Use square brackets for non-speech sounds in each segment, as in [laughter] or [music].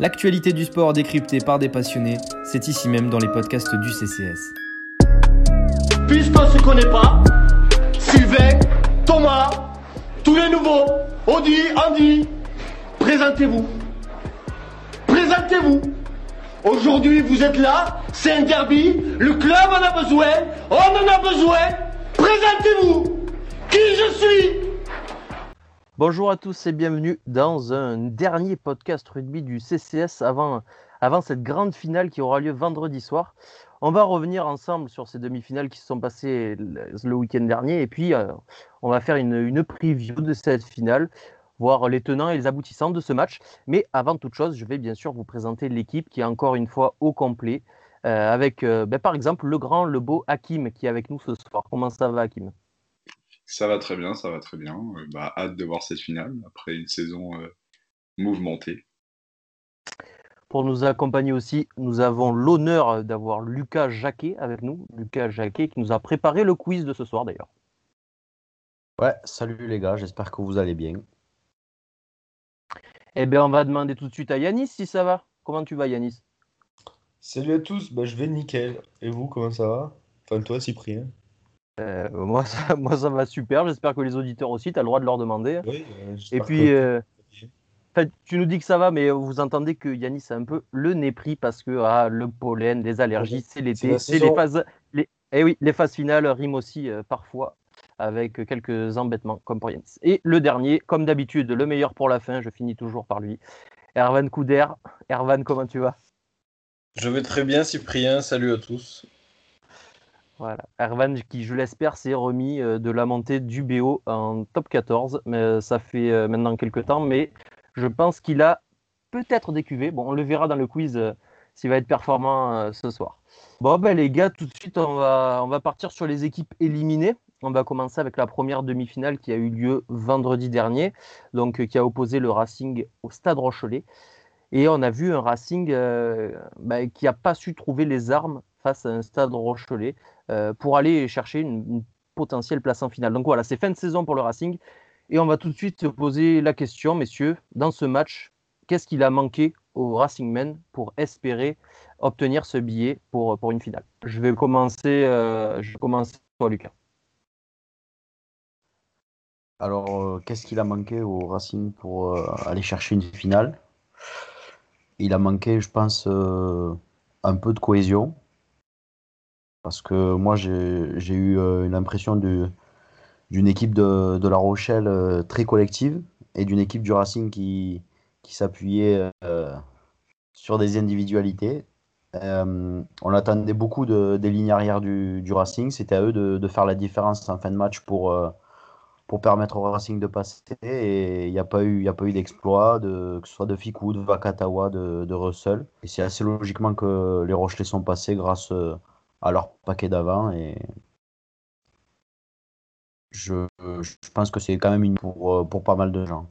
L'actualité du sport décryptée par des passionnés, c'est ici même dans les podcasts du CCS. Puisqu'on ne se connaît pas, Sylvain, Thomas, tous les nouveaux, Audi, Andy, présentez-vous. Présentez-vous. Aujourd'hui, vous êtes là, c'est un derby, le club en a besoin, on en a besoin. Présentez-vous. Qui je suis? Bonjour à tous et bienvenue dans un dernier podcast rugby du CCS avant, cette grande finale qui aura lieu vendredi soir. On va revenir ensemble sur ces demi-finales qui se sont passées le week-end dernier et puis euh, on va faire une, une preview de cette finale, voir les tenants et les aboutissants de ce match. Mais avant toute chose, je vais bien sûr vous présenter l'équipe qui est encore une fois au complet euh, avec euh, ben, par exemple le grand, le beau Hakim qui est avec nous ce soir. Comment ça va Hakim? Ça va très bien, ça va très bien. Euh, bah, hâte de voir cette finale après une saison euh, mouvementée. Pour nous accompagner aussi, nous avons l'honneur d'avoir Lucas Jacquet avec nous. Lucas Jacquet qui nous a préparé le quiz de ce soir d'ailleurs. Ouais, salut les gars, j'espère que vous allez bien. Eh bien, on va demander tout de suite à Yanis si ça va. Comment tu vas, Yanis? Salut à tous, bah, je vais nickel. Et vous, comment ça va? Enfin, toi, Cyprien? Euh, moi, ça, [laughs] moi, ça va super. J'espère que les auditeurs aussi, tu as le droit de leur demander. Oui, euh, Et j'espère puis, que- euh, tu nous dis que ça va, mais vous entendez que Yanis a un peu le nez pris parce que ah, le pollen, les allergies, c'est l'été, c'est les phases. Les... Eh oui, les phases finales riment aussi euh, parfois avec quelques embêtements comme pour Yanis. Et le dernier, comme d'habitude, le meilleur pour la fin, je finis toujours par lui. Erwan Couder. Erwan, comment tu vas? Je vais très bien, Cyprien. Salut à tous. Voilà. Erwan, qui, je l'espère, s'est remis euh, de la montée du BO en top 14. Mais euh, ça fait euh, maintenant quelques temps, mais je pense qu'il a peut-être des cuvées. Bon, on le verra dans le quiz s'il va être performant ce soir. Bon, ben, les gars, tout de suite, on va, on va partir sur les équipes éliminées. On va commencer avec la première demi-finale qui a eu lieu vendredi dernier, donc qui a opposé le Racing au Stade Rochelet. Et on a vu un Racing bah, qui n'a pas su trouver les armes face à un Stade Rochelet euh, pour aller chercher une, potentielle place en finale. Donc voilà, c'est fin de saison pour le Racing. Et on va tout de suite se poser la question, messieurs, dans ce match, qu'est-ce qu'il a manqué au Racing Men pour espérer obtenir ce billet pour, pour une finale? Je vais commencer, euh, je vais commencer toi, Lucas. Alors, euh, qu'est-ce qu'il a manqué au Racing pour aller chercher une finale? Il a manqué, je pense, un peu de cohésion. Parce que moi, j'ai eu euh, l'impression de- d'une équipe de, La Rochelle euh, très collective et d'une équipe du Racing qui, qui s'appuyait euh, sur des individualités. Euh, on attendait beaucoup de- des lignes arrière du, Racing. C'était à eux de, faire la différence en fin de match pour, euh, pour permettre au Racing de passer. Et il n'y a pas eu, eu d'exploit, de, que ce soit de Ficou, de Vakatawa, de, de Russell. Et c'est assez logiquement que les Rochelais sont passés grâce euh, à leur paquet d'avant. Et je, je pense que c'est quand même une pour, euh, pour pas mal de gens.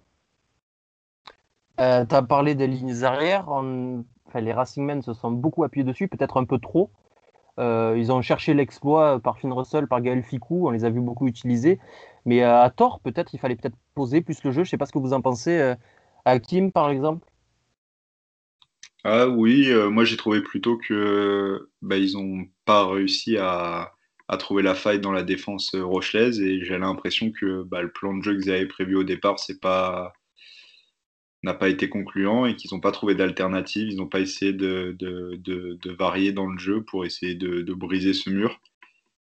Euh, tu as parlé des lignes arrière. on- enfin, les Racing Men se sont beaucoup appuyés dessus, peut-être un peu trop. Euh, ils ont cherché l'exploit par Finn Russell, par Gaël Ficou, on les a vus beaucoup utiliser. Mais à tort, peut-être, il fallait peut-être poser plus le jeu. Je sais pas ce que vous en pensez. Euh, Hakim, par exemple Ah oui, euh, moi j'ai trouvé plutôt que bah, ils ont pas réussi à, trouver la faille dans la défense euh, rochelaise et j'ai l'impression que bah, le plan de jeu qu'ils avaient prévu au départ c'est pas n'a pas été concluant et qu'ils n'ont pas trouvé d'alternative, ils n'ont pas essayé de, varier dans le jeu pour essayer de, briser ce mur.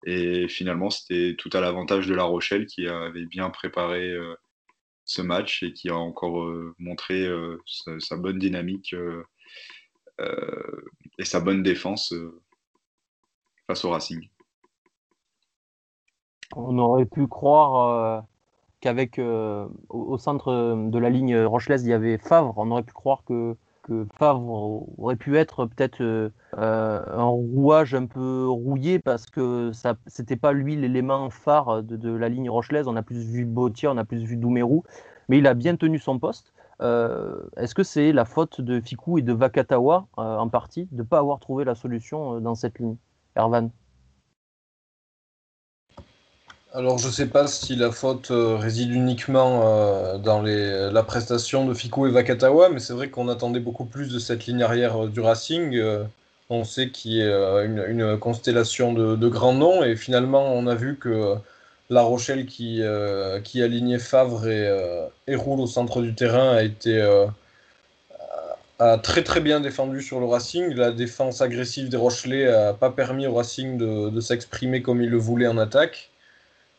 Et finalement, c'était tout à l'avantage de La Rochelle qui avait bien préparé euh, ce match et qui a encore montré sa, bonne dynamique et sa bonne défense euh, face au Racing. On aurait pu croire euh, qu'avec euh, au, centre de la ligne rochelaise, il y avait Favre. On aurait pu croire que, Favre aurait pu être peut-être euh, euh, un rouage un peu rouillé parce que ça c'était pas lui l'élément phare de, de la ligne rochelaise. On a plus vu Bautier, on a plus vu Doumerou, mais il a bien tenu son poste. Euh, Est-ce que c'est la faute de Ficou et de Vakatawa euh, en partie de ne pas avoir trouvé la solution euh, dans cette ligne? Ervan Alors, je sais pas si la faute réside uniquement dans la prestation de Fico et Vakatawa, mais c'est vrai qu'on attendait beaucoup plus de cette ligne arrière du Racing. On sait qu'il y a une, constellation de grands noms, et finalement, on a vu que La Rochelle, qui, euh, alignait Favre et, euh, et Roule au centre du terrain, a été euh, très très bien défendu sur le Racing. La défense agressive des Rochelais n'a pas permis au Racing de, s'exprimer comme il le voulait en attaque.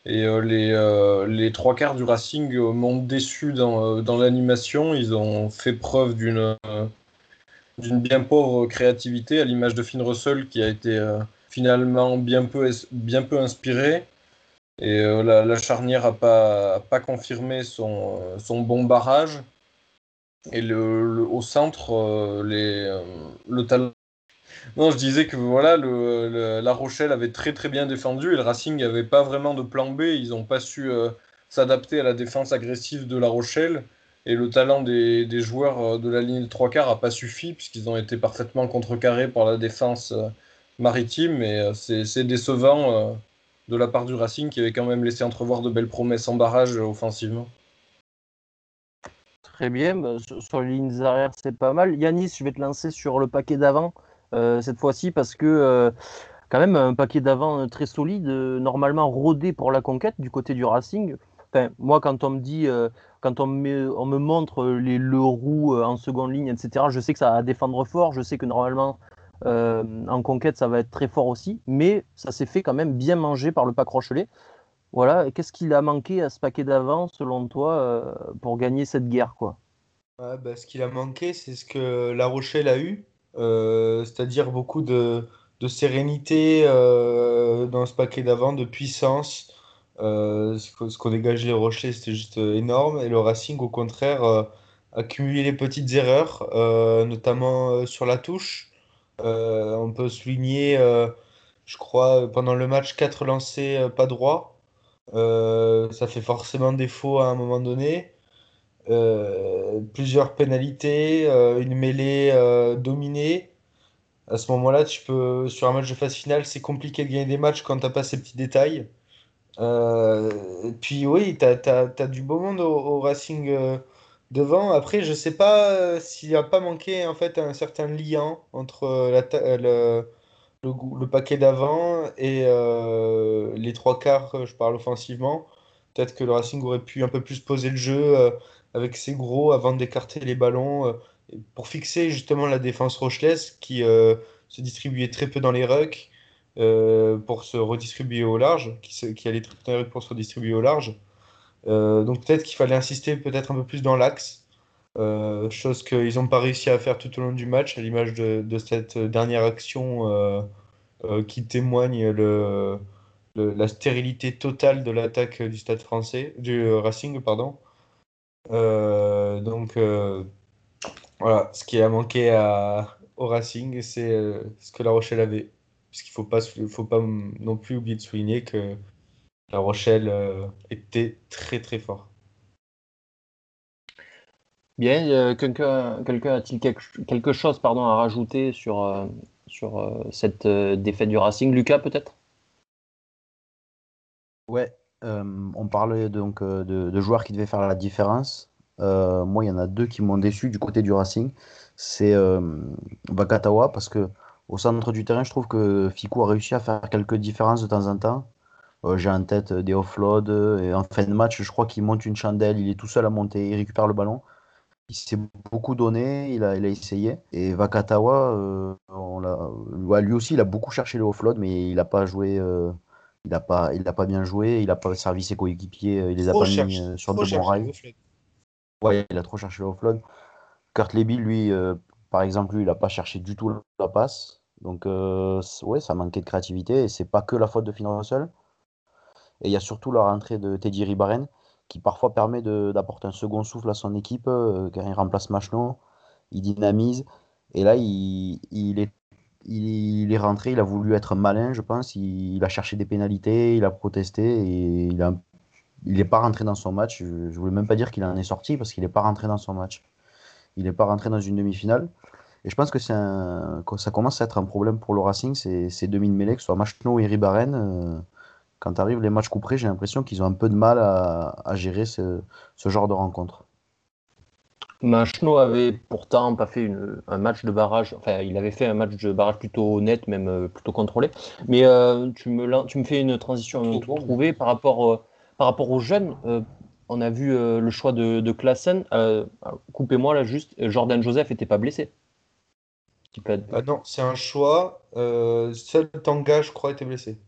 Et les, trois quarts du Racing m'ont déçu dans, dans l'animation. Ils ont fait preuve d'une d'une bien pauvre créativité, à l'image de Finn Russell qui a été finalement bien peu inspiré. Et euh, la, charnière n'a pas, pas confirmé son, euh, son bon barrage. Et au centre, euh, le talent. Non, je disais que voilà, La Rochelle avait très très bien défendu et le Racing n'avait pas vraiment de plan B. Ils n'ont pas su s'adapter à la défense agressive de La Rochelle. Et le talent des, des joueurs de la ligne de trois quarts n'a pas suffi puisqu'ils ont été parfaitement contrecarrés par la défense maritime. Et c'est décevant de la part du Racing qui avait quand même laissé entrevoir de belles promesses en barrage euh, offensivement. Très bien, bah, sur, les lignes arrière, c'est pas mal. Yanis, je vais te lancer sur le paquet d'avant euh, cette fois-ci parce que euh, quand même un paquet d'avant très solide, normalement rodé pour la conquête du côté du Racing. Moi, quand on me dit, quand on me, on me montre les Leroux en seconde ligne, etc., je sais que ça va défendre fort, je sais que normalement euh, en conquête ça va être très fort aussi, mais ça s'est fait quand même bien manger par le pack Rochelet. Voilà, qu'est-ce qu'il a manqué à ce paquet d'avant, selon toi, euh, pour gagner cette guerre, quoi? Bah, ce qu'il a manqué, c'est ce que La Rochelle a eu, euh, c'est-à-dire beaucoup de, sérénité dans ce paquet d'avant, de puissance. Ce qu'ont dégagé les Rochers, c'était juste énorme. Et le Racing, au contraire, a cumulé les petites erreurs, notamment sur la touche. Euh, on peut souligner, euh, je crois, pendant le match, quatre lancers euh, pas droits. Ça fait forcément défaut à un moment donné plusieurs pénalités, une mêlée dominée. À ce moment-là, tu peux, sur un match de phase finale, c'est compliqué de gagner des matchs quand t'as pas ces petits détails. Puis oui, t'as, t'as du beau monde au, Racing devant. Après, je sais pas euh, s'il n'y a pas manqué en fait un certain lien entre euh, euh, le, le, le paquet d'avant et les trois quarts, je parle offensivement. Peut-être que le Racing aurait pu un peu plus poser le jeu avec ses gros avant d'écarter les ballons pour fixer justement la défense rochelaise qui se distribuait très peu dans les rucks pour se redistribuer au large, qui, se- allait très peu dans les rucks pour se redistribuer au large. Euh, donc peut-être qu'il fallait insister peut-être un peu plus dans l'axe, euh, chose qu'ils n'ont pas réussi à faire tout au long du match, à l'image de, cette dernière action euh, qui témoigne le, la stérilité totale de l'attaque du Stade français, du Racing, pardon. Donc voilà, ce qui a manqué au Racing, c'est ce que La Rochelle avait. Parce qu'il ne faut pas non plus oublier de souligner que La Rochelle euh, était très très fort. Bien, euh, quelqu'un a-t-il quelque, quelque chose pardon, à rajouter sur, euh, sur euh, cette euh, défaite du Racing? Lucas, peut-être? Ouais, euh, on parlait donc euh, de, de joueurs qui devaient faire la différence. Euh, moi, il y en a deux qui m'ont déçu du côté du Racing. C'est euh, Vakatawa, parce que au centre du terrain, je trouve que Fico a réussi à faire quelques différences de temps en temps. Euh, j'ai en tête des offloads, euh, et en fin de match, je crois qu'il monte une chandelle, il est tout seul à monter, il récupère le ballon. Il s'est beaucoup donné, il a, il a essayé. Et Vakatawa, euh, on l'a- ouais, lui aussi, il a beaucoup cherché le offload, mais il n'a pas joué. euh, il n'a pas, il a pas bien joué, il n'a pas servi ses coéquipiers, euh, il les a Trop pas mis euh, sur de bons rails. Ouais, il a trop cherché le offload. Kurt Leby, lui, euh, par exemple, lui, il n'a pas cherché du tout la passe. Donc, euh, ouais, ça manquait de créativité. Et c'est pas que la faute de Finn Russell. Et il y a surtout la rentrée de Teddy Ribaren, qui parfois permet d'apporter un second souffle à son équipe, euh, car il remplace Machno, il dynamise. Et là, il, est, il, est rentré, il a voulu être malin, je pense. Il, a cherché des pénalités, il a protesté et il n'est pas rentré dans son match. Je ne voulais même pas dire qu'il en est sorti parce qu'il n'est pas rentré dans son match. Il n'est pas rentré dans une demi-finale. Et je pense que, ça commence à être un problème pour le Racing, ces, ces demi de mêlée, que ce soit Machno et Ribaren. euh, quand arrivent les matchs couperés, j'ai l'impression qu'ils ont un peu de mal à, à gérer ce, ce genre de rencontre. Machno avait pourtant pas fait une, un match de barrage, enfin il avait fait un match de barrage plutôt honnête, même euh, plutôt contrôlé. Mais euh, tu, me, lan- tu me fais une transition bon. trouvée par rapport, euh, par rapport aux jeunes. euh, on a vu euh, le choix de, de Klaassen. Euh, Coupez-moi là juste, Jordan Joseph était pas blessé. Ah non, c'est un choix. Euh, seul Tanga, je crois, était blessé.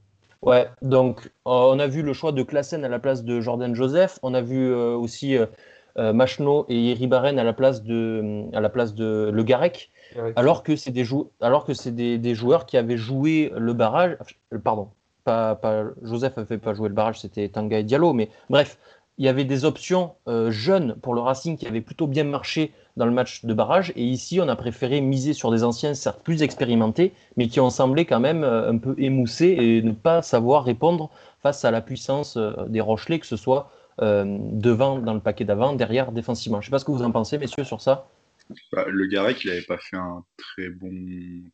Ouais, donc euh, on a vu le choix de Klaassen à la place de Jordan Joseph. On a vu euh, aussi euh, Machno et Iri Barren à la place de, à la place de Le Garec. Alors que c'est des, jou- alors que des, des joueurs qui avaient joué le barrage. Pardon, pas, pas, Joseph n'avait pas joué le barrage, c'était Tanga et Diallo. Mais bref, il y avait des options euh, jeunes pour le Racing qui avaient plutôt bien marché dans le match de barrage. Et ici, on a préféré miser sur des anciens, certes plus expérimentés, mais qui ont semblé quand même euh, un peu émoussés et ne pas savoir répondre face à la puissance euh, des Rochelais, que ce soit euh, devant dans le paquet d'avant, derrière défensivement. Je ne sais pas ce que vous en pensez, messieurs, sur ça. Bah, le Garec, il n'avait pas fait un très bon,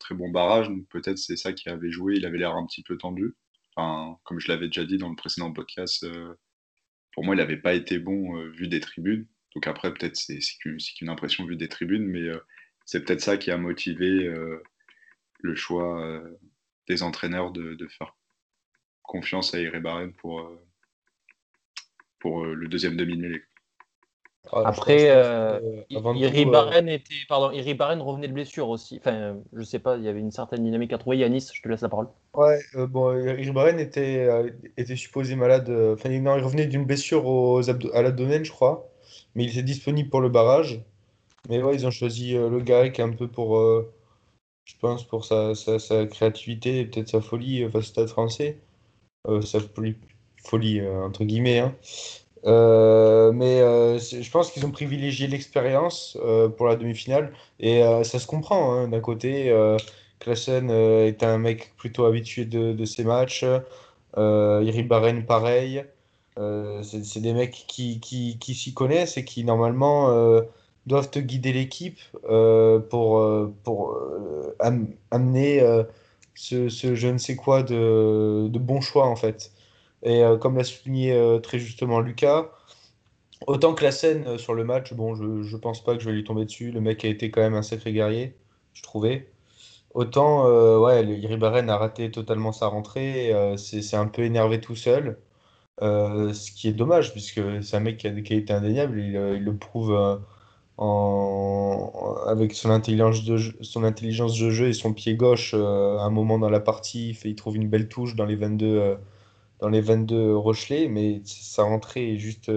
très bon barrage, donc peut-être c'est ça qui avait joué. Il avait l'air un petit peu tendu. Comme je l'avais déjà dit dans le précédent podcast, pour moi, il n'avait pas été bon vu des tribunes. Donc après, peut-être c'est c'est qu'une c'est qu'une impression vue des tribunes, mais euh, c'est peut-être ça qui a motivé euh, le choix euh, des entraîneurs de, de faire confiance à Irébaren pour, euh, pour euh, le deuxième demi-mêlée. Après, euh, euh, Iri Barren était, pardon, Iri Barren revenait de blessure aussi. Enfin, je sais pas, il y avait une certaine dynamique à trouver. Yanis, je te laisse la parole. Ouais, euh, bon, Iribaren était, euh, était supposé malade. Enfin, non, il revenait d'une blessure aux abdo- à l'abdomen, je crois. Mais il était disponible pour le barrage. Mais ouais, ils ont choisi euh, le Garec un peu pour, euh, je pense, pour sa, sa, sa créativité et peut-être sa folie euh, face au Stade français. Sa folie, entre guillemets. hein. Mais je pense qu'ils ont privilégié l'expérience pour la demi-finale. Et ça se comprend, hein, d'un côté. Klaassen euh, est un mec plutôt habitué de, de ces matchs. Euh, Iribaren, pareil. Euh, c'est des mecs qui, qui, s'y connaissent et qui, normalement, euh, doivent te guider l'équipe euh, pour, pour am- amener ce, je ne sais quoi de, de bon choix, en fait. Et comme l'a souligné très justement Lucas, autant que la scène sur le match, bon, je, je pense pas que je vais lui tomber dessus. Le mec a été quand même un sacré guerrier, je trouvais. Autant, ouais, le Iribaren a raté totalement sa rentrée, c'est un peu énervé tout seul, euh, ce qui est dommage, puisque c'est un mec qui a des qualités indéniables, il, euh, il le prouve euh, en, avec son intelligence de jeu, son intelligence de jeu et son pied gauche euh, à un moment dans la partie, il, fait- il trouve une belle touche dans les 22, euh, dans les 22 Rochelais, mais sa rentrée est juste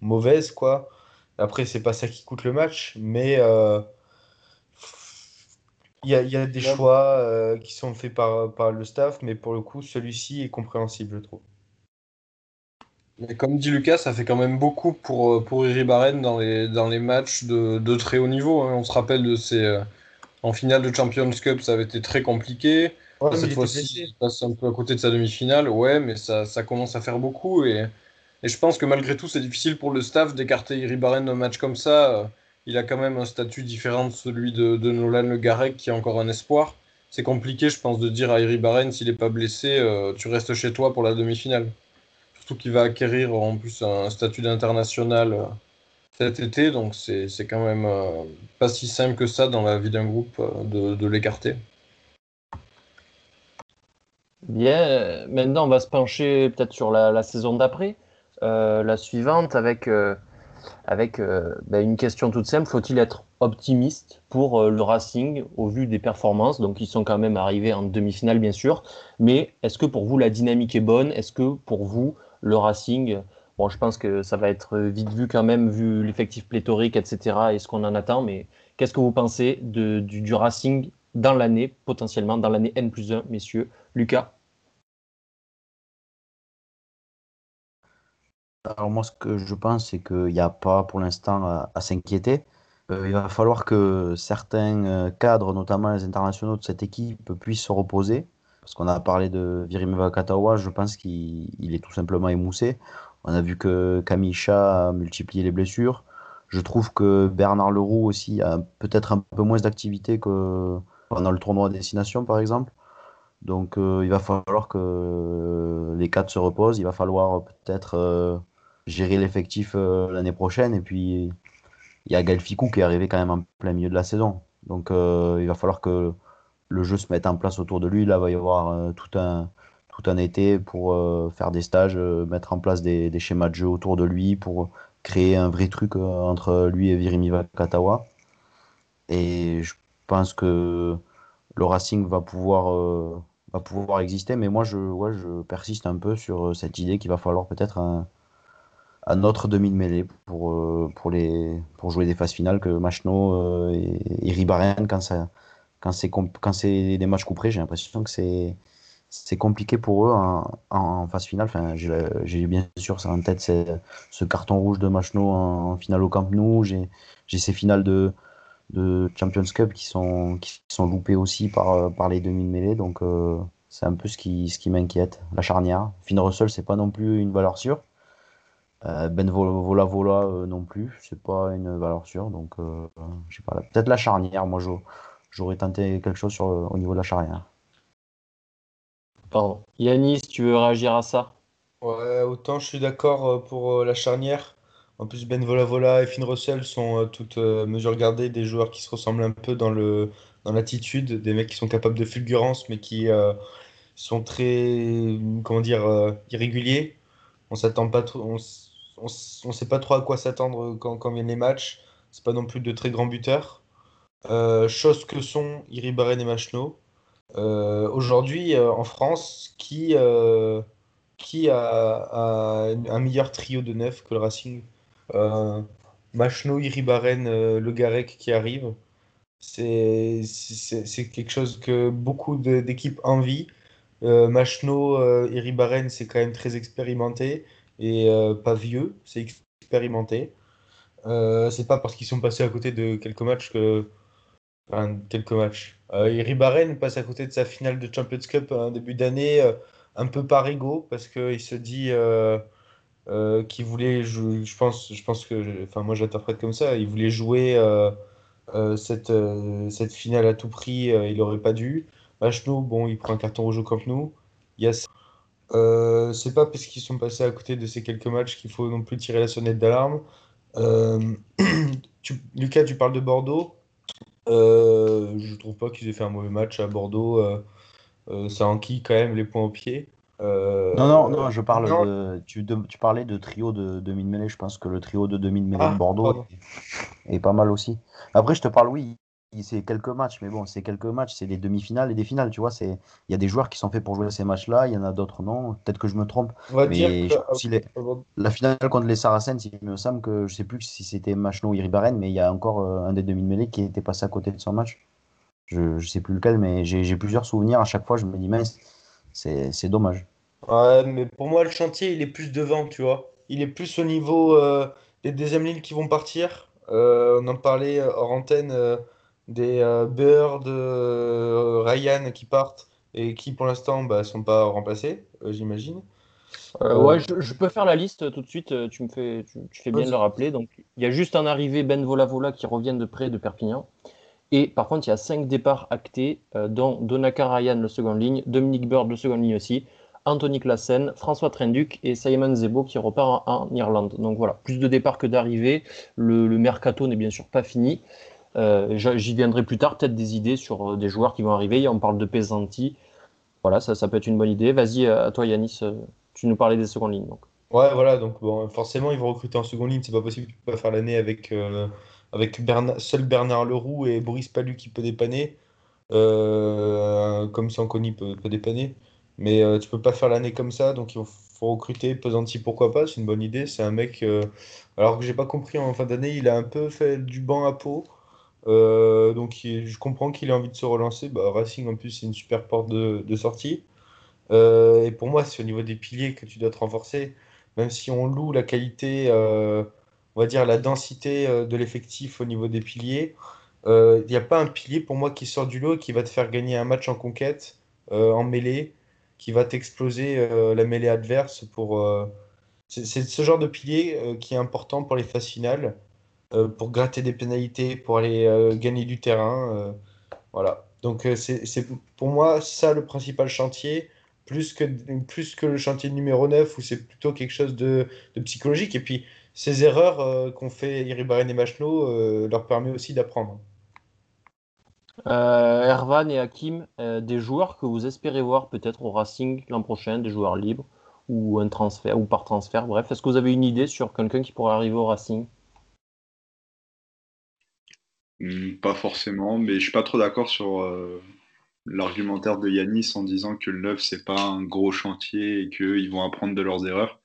mauvaise, quoi. Après, c'est pas ça qui coûte le match, mais il y a, il y a des choix qui sont faits par, par le staff, mais pour le coup, celui-ci est compréhensible, je trouve. Mais comme dit Lucas, ça fait quand même beaucoup pour, euh, pour Iribaren dans les, dans les matchs de, de très haut niveau. hein. On se rappelle de ces. euh, en finale de Champions Cup, ça avait été très compliqué. Ouais, Cette fois-ci, il passe un peu à côté de sa demi-finale. Ouais, mais ça, ça commence à faire beaucoup. Et, et je pense que malgré tout, c'est difficile pour le staff d'écarter Iribaren d'un match comme ça. Euh, Il a quand même un statut différent de celui de, de Nolan Le Garec, qui est encore un espoir. C'est compliqué, je pense, de dire à Iribaren, s'il n'est pas blessé, euh, tu restes chez toi pour la demi-finale. Surtout qu'il va acquérir en plus un statut d'international euh, cet été, donc c'est quand même euh, pas si simple que ça dans la vie d'un groupe euh, de, l'écarter. Bien, maintenant on va se pencher peut-être sur la, saison d'après, la suivante, avec, avec ben, une question toute simple. Faut-il être optimiste pour le Racing au vu des performances? Donc ils sont quand même arrivés en demi-finale bien sûr, mais est-ce que pour vous la dynamique est bonne? Est-ce que pour vous le Racing, bon je pense que ça va être vite vu quand même vu l'effectif pléthorique, etc. et ce qu'on en attend, mais qu'est-ce que vous pensez du, du Racing dans l'année, potentiellement dans l'année N plus 1, messieurs? Lucas? Alors moi, ce que je pense, c'est qu'il n'y a pas pour l'instant à, à s'inquiéter. Euh, il va falloir que certains euh, cadres, notamment les internationaux de cette équipe, puissent se reposer. Parce qu'on a parlé de Virima Katawa, je pense qu'il il est tout simplement émoussé. On a vu que Kamisha a multiplié les blessures. Je trouve que Bernard Leroux aussi a peut-être un peu moins d'activité que pendant le tournoi à destination, par exemple. Donc euh, il va falloir que les quatre se reposent. Il va falloir peut-être euh, gérer l'effectif euh, l'année prochaine. Et puis il y a Galficou qui est arrivé quand même en plein milieu de la saison. Donc il va falloir que le jeu se mette en place autour de lui. Là, il va y avoir tout un tout un été pour faire des stages, mettre en place des, des, schémas de jeu autour de lui, pour créer un vrai truc entre lui et Virimi Vakatawa. Et je pense que le Racing va pouvoir va pouvoir exister. Mais moi, je, ouais, je persiste un peu sur euh, cette idée qu'il va falloir peut-être un, un, autre demi de mêlée pour, euh, pour, les, pour jouer des phases finales que Machno euh, et, et Ribaren, quand, ça, quand c'est des matchs couperés, j'ai l'impression que c'est compliqué pour eux en, phase finale. J'ai bien sûr en tête, ce carton rouge de Machno en, finale au Camp Nou. J'ai ces finales de, Champions Cup qui sont, loupés aussi par, les demi de mêlée. Donc euh, c'est un peu ce qui, m'inquiète. La charnière. Finn Russell, c'est pas non plus une valeur sûre. Euh, ben Vola Vola euh, non plus, c'est pas une valeur sûre. Donc je pas. Peut-être la charnière. Moi j'aurais tenté quelque chose sur, au niveau de la charnière. Pardon. Yanis, tu veux réagir à ça? Ouais, autant je suis d'accord pour la charnière. En plus, Ben Volavola et Finn Russell sont euh, toutes euh, mesures gardées des joueurs qui se ressemblent un peu dans le dans l'attitude, des mecs qui sont capables de fulgurance, mais qui euh, sont très comment dire irréguliers. On s'attend pas trop, on, on, sait pas trop à quoi s'attendre quand, quand viennent les matchs. C'est pas non plus de très grands buteurs. Chose que sont Iribaren et Machno. Aujourd'hui, en France, qui qui a, un meilleur trio de neuf que le Racing euh, Machno, Iribaren, euh, Le Garec qui arrive. C'est quelque chose que beaucoup d'équipes envient. Euh, Machno, euh, Iribaren, c'est quand même très expérimenté et euh, pas vieux, c'est expérimenté. Euh, c'est pas parce qu'ils sont passés à côté de quelques matchs que. Quelques matchs. Euh, Iribaren passe à côté de sa finale de Champions Cup en début d'année, un peu par ego, parce qu'il se dit euh, qui voulait, je, pense, je pense que, enfin moi j'interprète comme ça, il voulait jouer euh, euh, cette, cette finale à tout prix, il n'aurait pas dû. Machno, bon, il prend un carton rouge au Camp Nou. Il y a c'est pas parce qu'ils sont passés à côté de ces quelques matchs qu'il faut non plus tirer la sonnette d'alarme. [clears throat] Lucas, tu parles de Bordeaux. Je trouve pas qu'ils aient fait un mauvais match à Bordeaux. ça enquille quand même les points au pied. Euh, non, non, non, je parle non. De, tu, de, tu, parlais de trio de demi-mêlée. Je pense que le trio de demi-mêlée ah, de Bordeaux est, est, pas mal aussi. Après, je te parle, oui, c'est quelques matchs, mais bon, c'est quelques matchs, c'est des demi-finales et des finales, tu vois. Il y a des joueurs qui sont faits pour jouer ces matchs-là, il y en a d'autres non. Peut-être que je me trompe. mais que... si les... la finale contre les Saracens, il me semble que je sais plus si c'était Machno ou Iribaren, mais il y a encore euh, un des demi-mêlées qui était passé à côté de son match. Je, ne sais plus lequel, mais j'ai plusieurs souvenirs. À chaque fois, je me dis, mince c'est dommage. Ouais, mais pour moi, le chantier, il est plus devant, tu vois. Il est plus au niveau euh, des deuxièmes lignes qui vont partir. Euh, on en parlait hors antenne euh, des euh, Bird, euh, Ryan qui partent et qui pour l'instant ne bah, sont pas remplacés, euh, j'imagine. ouais, je, je, peux faire la liste tout de suite. Tu me fais, tu, tu fais bien de le rappeler. Donc, il y a juste un arrivé Ben Vola Vola qui revient de près de Perpignan. Et par contre, il y a cinq départs actés, euh, dont Donaka Ryan, le second ligne, Dominique Bird, le second ligne aussi, Anthony Klassen, François Trenduc et Simon Zebo qui repart en, en, Irlande. Donc voilà, plus de départs que d'arrivées. Le, le, mercato n'est bien sûr pas fini. Euh, J'y viendrai plus tard, peut-être des idées sur euh, des joueurs qui vont arriver. On parle de Pesanti. Voilà, ça, ça peut être une bonne idée. Vas-y, à toi Yanis, tu nous parlais des secondes lignes. Donc. Ouais, voilà, donc bon, forcément, ils vont recruter en seconde ligne. C'est pas possible, tu peux pas faire l'année avec. Euh avec Bernard, seul Bernard Leroux et Boris Palu qui peut dépanner, euh, comme Sanconi peut, peut dépanner. Mais euh, tu peux pas faire l'année comme ça, donc il faut recruter. Pesanti, pourquoi pas, c'est une bonne idée. C'est un mec, euh, alors que j'ai pas compris en fin d'année, il a un peu fait du banc à peau. Euh, donc je comprends qu'il a envie de se relancer. Bah, Racing en plus, c'est une super porte de, sortie. Euh, et pour moi, c'est au niveau des piliers que tu dois te renforcer. Même si on loue la qualité euh, on va dire, la densité de l'effectif au niveau des piliers. Il n'y a pas un pilier pour moi qui sort du lot et qui va te faire gagner un match en conquête, en mêlée, qui va t'exploser la mêlée adverse. pour C'est ce genre de pilier qui est important pour les phases finales, pour gratter des pénalités, pour aller gagner du terrain. voilà. Donc euh, c'est pour moi ça le principal chantier, plus que, plus que le chantier numéro 9 où c'est plutôt quelque chose de, psychologique. Et puis ces erreurs euh, qu'ont fait Iribarren et Machno euh, leur permet aussi d'apprendre. Euh, Ervan et Hakim, euh, des joueurs que vous espérez voir peut-être au Racing l'an prochain, des joueurs libres ou un transfert ou par transfert, bref, est-ce que vous avez une idée sur quelqu'un qui pourrait arriver au Racing? Hmm, Pas forcément, mais je suis pas trop d'accord sur euh, l'argumentaire de Yanis en disant que le neuf, c'est pas un gros chantier et qu'ils vont apprendre de leurs erreurs.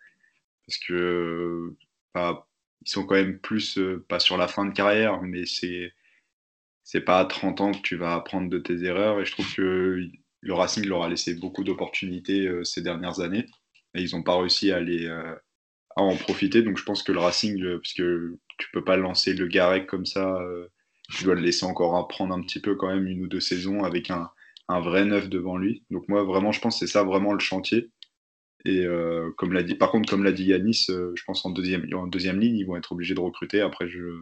Parce que euh, ils sont quand même plus, euh, pas sur la fin de carrière, mais c'est c'est pas à 30 ans que tu vas apprendre de tes erreurs. Et je trouve que le Racing leur a laissé beaucoup d'opportunités ces dernières années. Et ils n'ont pas réussi à, les, à en profiter. Donc je pense que le Racing, parce que tu peux pas lancer le Garec comme ça, tu dois le laisser encore apprendre un petit peu quand même une ou deux saisons avec un, un vrai neuf devant lui. Donc moi vraiment je pense que c'est ça vraiment le chantier. Et euh, comme l'a dit, par contre comme l'a dit Yanis, euh, je pense en deuxième, en deuxième ligne ils vont être obligés de recruter. Après je,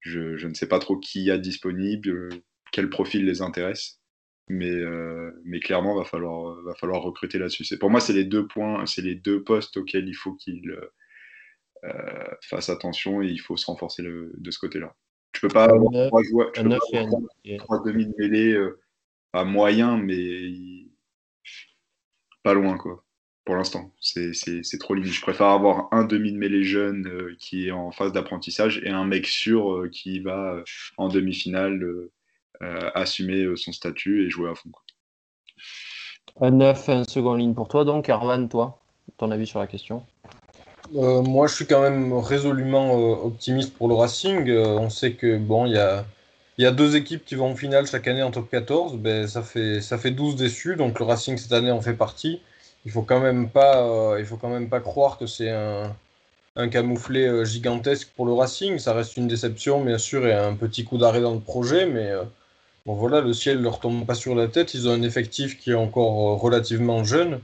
je, je ne sais pas trop qui y a disponible, euh, quel profil les intéresse. Mais, mais clairement, va falloir, va falloir recruter là-dessus. Pour moi, c'est les deux points, c'est les deux postes auxquels il faut qu'ils fassent attention et il faut se renforcer de ce côté-là. Tu peux pas avoir trois joueurs, tu peux pas avoir trois demi de mêlée, euh, pas moyen, mais pas loin, quoi. Pour l'instant, c'est trop limite. Je préfère avoir un demi de mêlée jeune euh, qui est en phase d'apprentissage et un mec sûr euh, qui va euh, en demi-finale assumer son statut et jouer à fond. quoi. Un 9, un second ligne pour toi, donc Ervan, toi, ton avis sur la question? Euh, moi, je suis quand même résolument euh, optimiste pour le Racing. Euh, on sait que bon, il y a, deux équipes qui vont en finale chaque année en top 14. Ben, ça fait, ça fait 12 déçus, donc le Racing cette année en fait partie. Il faut quand même pas, il faut quand même pas croire que c'est un, un camouflet gigantesque pour le Racing. Ça reste une déception, bien sûr, et un petit coup d'arrêt dans le projet, mais bon voilà, le ciel leur tombe pas sur la tête. Ils ont un effectif qui est encore relativement jeune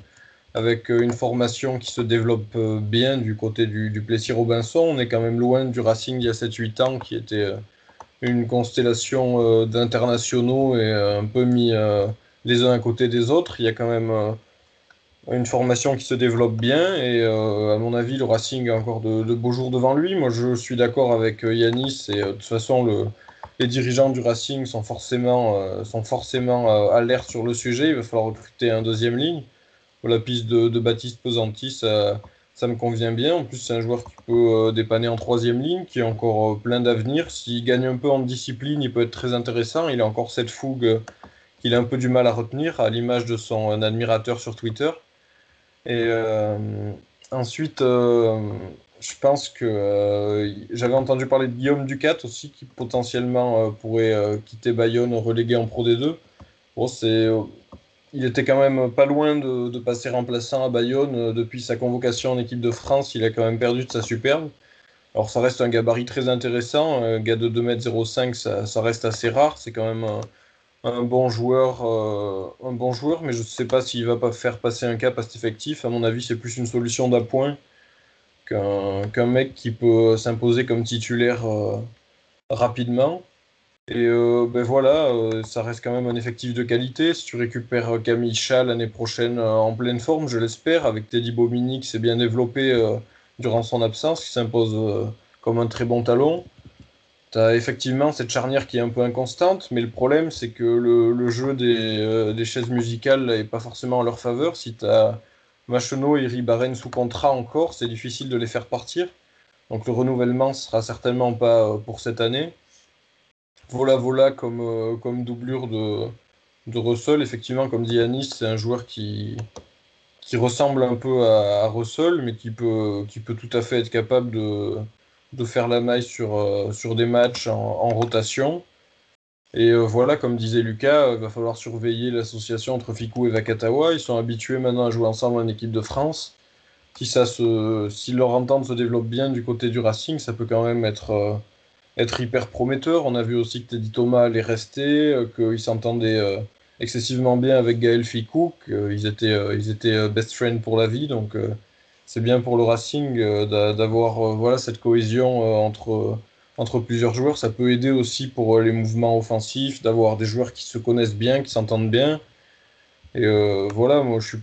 avec euh, une formation qui se développe euh, bien du côté du, du Plessis-Robinson. On est quand même loin du Racing il y a 7-8 ans, qui était euh, une constellation d'internationaux et un peu mis les uns à côté des autres. Il y a quand même une formation qui se développe bien et à mon avis, le Racing a encore de, beaux jours devant lui. Moi, je suis d'accord avec Yanis et de toute façon, le, les dirigeants du Racing sont forcément, sont forcément alertes sur le sujet. Il va falloir recruter un deuxième ligne la piste de, Baptiste Pesanti, ça, ça me convient bien. En plus, c'est un joueur qui peut euh, dépanner en troisième ligne, qui a encore euh, plein d'avenir. S'il gagne un peu en discipline, il peut être très intéressant. Il a encore cette fougue euh, qu'il a un peu du mal à retenir, à l'image de son admirateur sur Twitter. Et ensuite, je pense que j'avais entendu parler de Guillaume Ducat aussi, qui potentiellement pourrait quitter Bayonne relégué en Pro D2. Bon, c'est il était quand même pas loin de, passer remplaçant à Bayonne euh, depuis sa convocation en équipe de France. Il a quand même perdu de sa superbe. Alors ça reste un gabarit très intéressant. Un gars de 2m05, ça, ça reste assez rare. C'est quand même un, un bon joueur, euh, un bon joueur, mais je ne sais pas s'il va pas faire passer un cap à cet effectif. À mon avis, c'est plus une solution d'appoint qu'un qu'un mec qui peut s'imposer comme titulaire euh, rapidement. Et euh, ben voilà, euh, ça reste quand même un effectif de qualité. Si tu récupères euh, Camille Chat l'année prochaine en pleine forme, je l'espère, avec Teddy Bomini qui s'est bien développé durant son absence, qui s'impose comme un très bon talon. Tu effectivement cette charnière qui est un peu inconstante, mais le problème c'est que le, jeu des, chaises musicales n'est pas forcément en leur faveur. Si tu as et Ribaren sous contrat encore, c'est difficile de les faire partir. Donc le renouvellement sera certainement pas pour cette année. Vola Vola comme, euh, comme doublure de, de Russell. Effectivement, comme dit Yanis, c'est un joueur qui, qui ressemble un peu à, à Russell, mais qui peut, qui peut tout à fait être capable de, de faire la maille sur, euh, sur des matchs en, rotation. Et euh, voilà, comme disait Lucas, il va falloir surveiller l'association entre Fikou et Vakatawa. Ils sont habitués maintenant à jouer ensemble en équipe de France. Si, ça se, si leur entente se développe bien du côté du Racing, ça peut quand même être, être hyper prometteur. On a vu aussi que Teddy Thomas allait rester, euh, qu'il s'entendait euh, excessivement bien avec Gaël Ficou, qu'ils étaient, euh, ils étaient best friends pour la vie. Donc c'est bien pour le Racing d'a- d'avoir voilà, cette cohésion entre, entre plusieurs joueurs, ça peut aider aussi pour les mouvements offensifs, d'avoir des joueurs qui se connaissent bien, qui s'entendent bien. Et voilà, moi je suis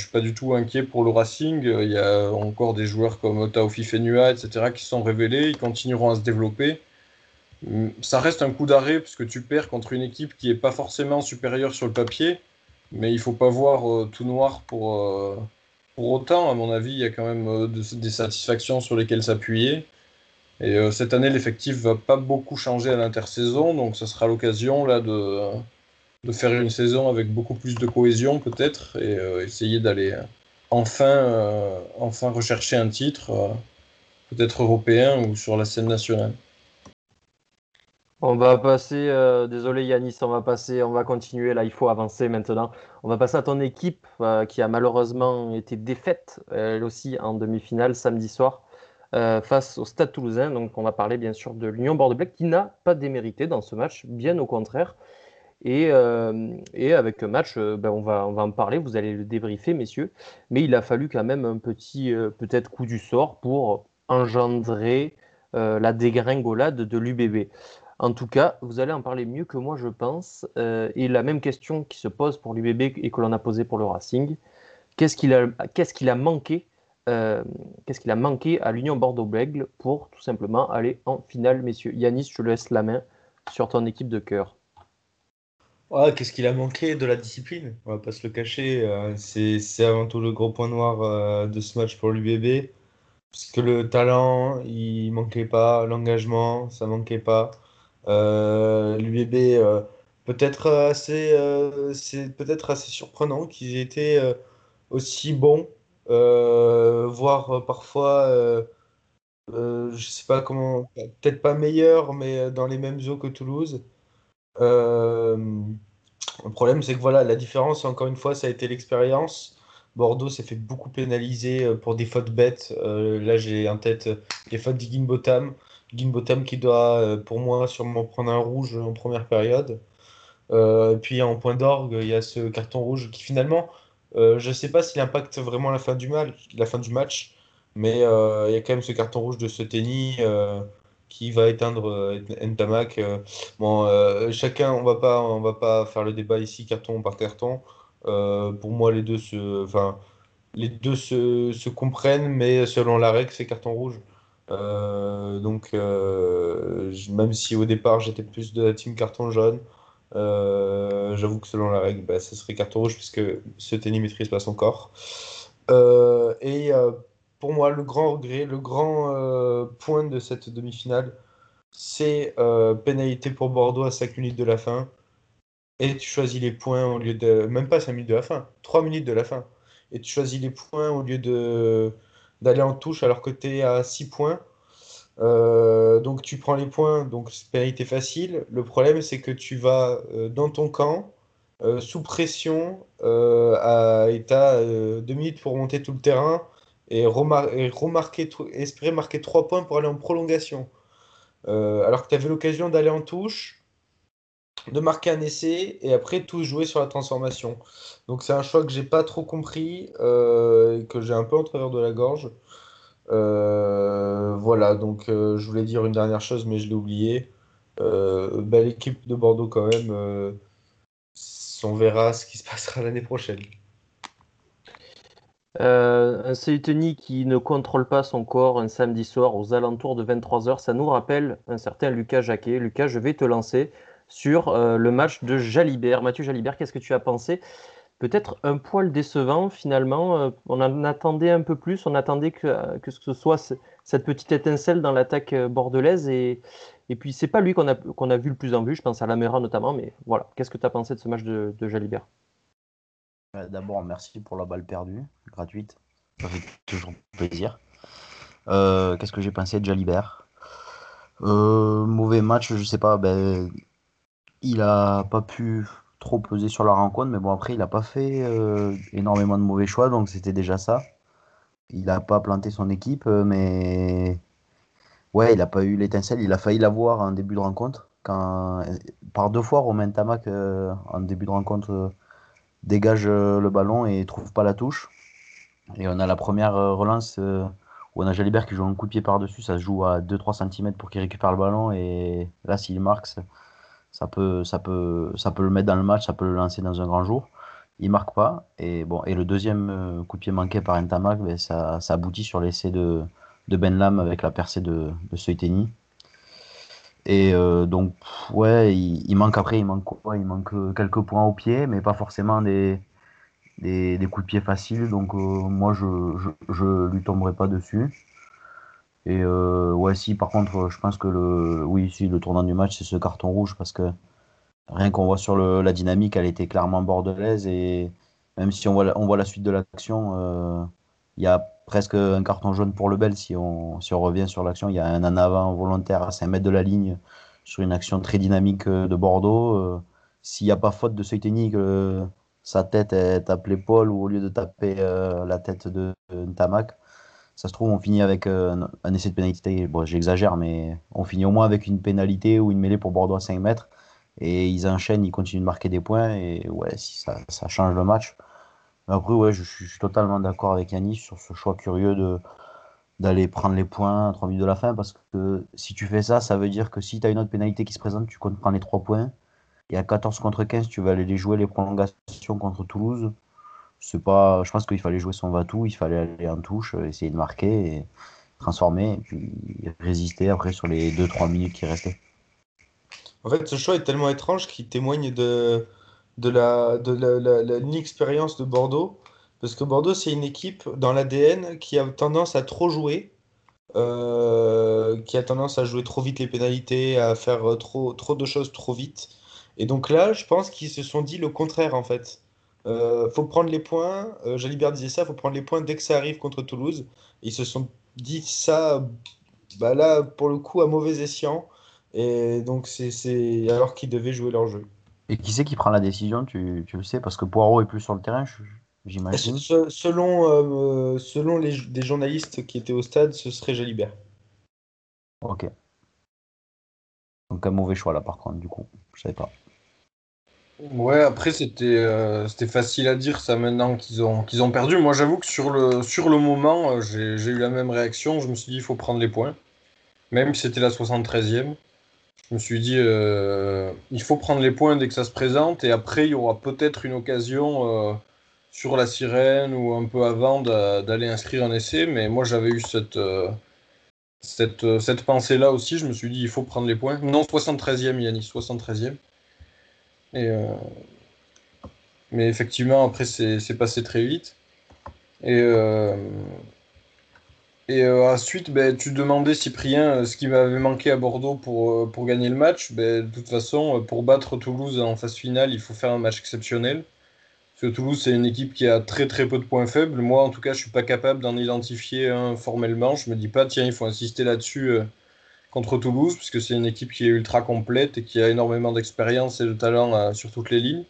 suis pas du tout inquiet pour le Racing. Il y a encore des joueurs comme Taofi Fenua, etc., qui sont révélés, ils continueront à se développer. Ça reste un coup d'arrêt parce que tu perds contre une équipe qui n'est pas forcément supérieure sur le papier, mais il faut pas voir tout noir pour, pour autant. À mon avis, il y a quand même des satisfactions sur lesquelles s'appuyer. Et euh, cette année, l'effectif va pas beaucoup changer à l'intersaison, donc ce sera l'occasion là de, faire une saison avec beaucoup plus de cohésion peut-être et euh, essayer d'aller enfin, euh, enfin rechercher un titre, peut-être européen ou sur la scène nationale. On va passer, désolé Yanis, on va passer, on va continuer là, il faut avancer maintenant. On va passer à ton équipe qui a malheureusement été défaite, elle aussi en demi-finale samedi soir. Euh, face au Stade toulousain. Donc on va parler bien sûr de l'Union Bordeaux-Bègles qui n'a pas démérité dans ce match, bien au contraire. Et, euh, avec un match, euh, ben, on, va, on va en parler, vous allez le débriefer, messieurs. Mais il a fallu quand même un petit peut-être coup du sort pour engendrer la dégringolade de l'UBB. En tout cas, vous allez en parler mieux que moi, je pense. et la même question qui se pose pour l'UBB et que l'on a posée pour le Racing. Qu'est-ce qu'il a, qu'est-ce qu'il a manqué euh, qu'est-ce qu'il a manqué à l'Union Bordeaux-Bègles pour tout simplement aller en finale, messieurs? Yanis, je te laisse la main sur ton équipe de cœur. qu'est-ce qu'il a manqué de la discipline? On va pas se le cacher. Euh, c'est avant tout le gros point noir euh, de ce match pour l'UBB. Parce que le talent, il manquait pas. L'engagement, ça manquait pas. L'UBB, peut-être assez, c'est peut-être assez surprenant qu'ils aient été aussi bons euh, voire euh, parfois, euh, je sais pas comment, peut-être pas meilleur, mais dans les mêmes eaux que Toulouse. le problème, c'est que voilà, la différence, encore une fois, ça a été l'expérience. Bordeaux s'est fait beaucoup pénaliser pour des fautes bêtes. là, j'ai en tête les fautes d'Higginbotham. Higginbotham qui doit, pour moi, sûrement prendre un rouge en première période. et puis en point d'orgue, il y a ce carton rouge qui finalement euh, je ne sais pas s'il impacte vraiment la fin du, match, mais euh, il y a quand même ce carton rouge de ce tennis euh, qui va éteindre Ntamak. bon, chacun, on va va pas faire le débat ici carton par carton. pour moi, les deux se, les deux se, comprennent, mais selon la règle, c'est carton rouge. Donc, même si au départ j'étais plus de la team carton jaune, euh, j'avoue que selon la règle, bah, ce serait carton rouge puisque ce tennis maîtrise pas son corps. Euh, et euh, pour moi, le grand regret, le grand point de cette demi-finale, c'est pénalité pour Bordeaux à 5 minutes de la fin. Et tu choisis les points au lieu de. Même pas 5 minutes de la fin, 3 minutes de la fin. Et tu choisis les points au lieu de d'aller en touche alors que tu es à 6 points. Euh, donc tu prends les points, donc c'est pénalité facile. Le problème, c'est que tu vas euh, dans ton camp, euh, sous pression, et tu as minutes pour monter tout le terrain et, remarquer, espérer marquer trois points pour aller en prolongation. alors que tu avais l'occasion d'aller en touche, de marquer un essai et après tout jouer sur la transformation. Donc c'est un choix que j'ai pas trop compris, que j'ai un peu en travers de la gorge. Euh, voilà, donc euh, je voulais dire une dernière chose, mais je l'ai oublié. Euh, belle équipe de Bordeaux quand même. on verra ce qui se passera l'année prochaine. un Seuteni qui ne contrôle pas son corps un samedi soir aux alentours de 23h, ça nous rappelle un certain Lucas Jacquet. Lucas, je vais te lancer sur le match de Jalibert. Mathieu Jalibert, qu'est-ce que tu as pensé? Peut-être un poil décevant finalement. Euh, on en attendait un peu plus, on attendait que, que ce soit cette petite étincelle dans l'attaque euh, bordelaise. Et, et puis, c'est pas lui qu'on a, a vu le plus en vue, je pense à Lamera notamment. Mais voilà, qu'est-ce que tu as pensé de ce match de, Jalibert? Euh, D'abord, merci pour la balle perdue, gratuite. Ça fait toujours plaisir. qu'est-ce que j'ai pensé de Jalibert? Mauvais match, je sais pas. Ben, il a pas pu trop pesé sur la rencontre, mais bon, après, il n'a pas fait euh, énormément de mauvais choix, donc c'était déjà ça. Il n'a pas planté son équipe, euh, mais ouais, il n'a pas eu l'étincelle. Il a failli l'avoir en début de rencontre. Quand, par deux fois, Romain Tamac, euh, en début de rencontre, dégage le ballon et trouve pas la touche. Et on a la première relance on a Jalibert qui joue un coup de pied par-dessus, ça se joue à 2-3 cm pour qu'il récupère le ballon. Et là, s'il marque, ça peut, ça, peut, ça peut le mettre dans le match, ça peut le lancer dans un grand jour. Il marque pas. Et, bon, et le deuxième euh, coup de pied manqué par Ntamak, ben, ça, aboutit sur l'essai de, de Ben Lam avec la percée de, de. Et euh, donc, ouais, il, manque après, il manque quoi? Il manque quelques points au pied, mais pas forcément des, des, coups de pied faciles. Donc, euh, moi, je, je, je, lui tomberai pas dessus. Et euh, ouais, si, par contre, je pense que le, oui, si, le tournant du match, c'est ce carton rouge parce que rien qu'on voit sur la dynamique, elle était clairement bordelaise. Et même si on voit, la suite de l'action, il y a presque un carton jaune pour le Bel si on, si on revient sur l'action. Il y a un en avant volontaire à 5 mètres de la ligne sur une action très dynamique euh, de Bordeaux. Euh, s'il n'y a pas faute de Seiteni, que sa tête tape l'épaule ou au lieu de taper euh, la tête de, Ntamak, ça se trouve, on finit avec un, essai de pénalité. Bon, j'exagère, mais on finit au moins avec une pénalité ou une mêlée pour Bordeaux à 5 mètres. Et ils enchaînent, ils continuent de marquer des points. Et ouais, si ça, change le match. Après, ouais, je, suis totalement d'accord avec Yanis sur ce choix curieux d'aller prendre les points à 3 minutes de la fin parce que si tu fais ça, ça veut dire que si tu as une autre pénalité qui se présente, tu comptes prendre les 3 points. Et à 14 contre 15, tu vas aller les jouer les prolongations contre Toulouse. C'est pas, je pense qu'il fallait jouer son Vatou, il fallait aller en touche, essayer de marquer, et transformer, et puis résister après sur les 2-3 minutes qui restaient. En fait, ce choix est tellement étrange qu'il témoigne de, de la, de l'inexpérience de Bordeaux. Parce que Bordeaux, c'est une équipe dans l'ADN qui a tendance à trop jouer, euh, qui a tendance à jouer trop vite les pénalités, à faire trop, trop de choses trop vite. Et donc là, je pense qu'ils se sont dit le contraire en fait. Euh, faut prendre les points. Euh, Jalibert disait ça, faut prendre les points dès que ça arrive contre Toulouse. ils se sont dit ça, bah là, pour le coup, à mauvais escient. Et donc, c'est alors qu'ils devaient jouer leur jeu. Et qui c'est qui prend la décision, tu, tu, le sais, parce que Poirot est plus sur le terrain, j'imagine. Selon, euh, selon les, des journalistes qui étaient au stade, ce serait Jalibert. Ok. Donc un mauvais choix là par contre, du coup. Je savais pas. Ouais, après c'était euh, c'était facile à dire ça maintenant qu'ils ont, qu'ils ont perdu. Moi j'avoue que sur le, sur le moment, euh, j'ai eu la même réaction. Je me suis dit il faut prendre les points. Même si c'était la 73e. Je me suis dit, euh, il faut prendre les points dès que ça se présente, et après, il y aura peut-être une occasion sur la sirène ou un peu avant d'aller inscrire un essai, mais moi j'avais eu cette, cette, cette pensée-là aussi. Je me suis dit, il faut prendre les points. Non, 73e, Yannis, 73e. Et, mais effectivement, après, c'est passé très vite. Et et euh, ensuite, ben, tu demandais, Cyprien, euh, ce qui m'avait manqué à Bordeaux pour, euh, gagner le match. Ben, de toute façon, pour battre Toulouse en phase finale, il faut faire un match exceptionnel. Parce que Toulouse, c'est une équipe qui a très très peu de points faibles. Moi, en tout cas, je suis pas capable d'en identifier un formellement. Je me dis pas, tiens, il faut insister là-dessus contre Toulouse, puisque c'est une équipe qui est ultra complète et qui a énormément d'expérience et de talent sur toutes les lignes.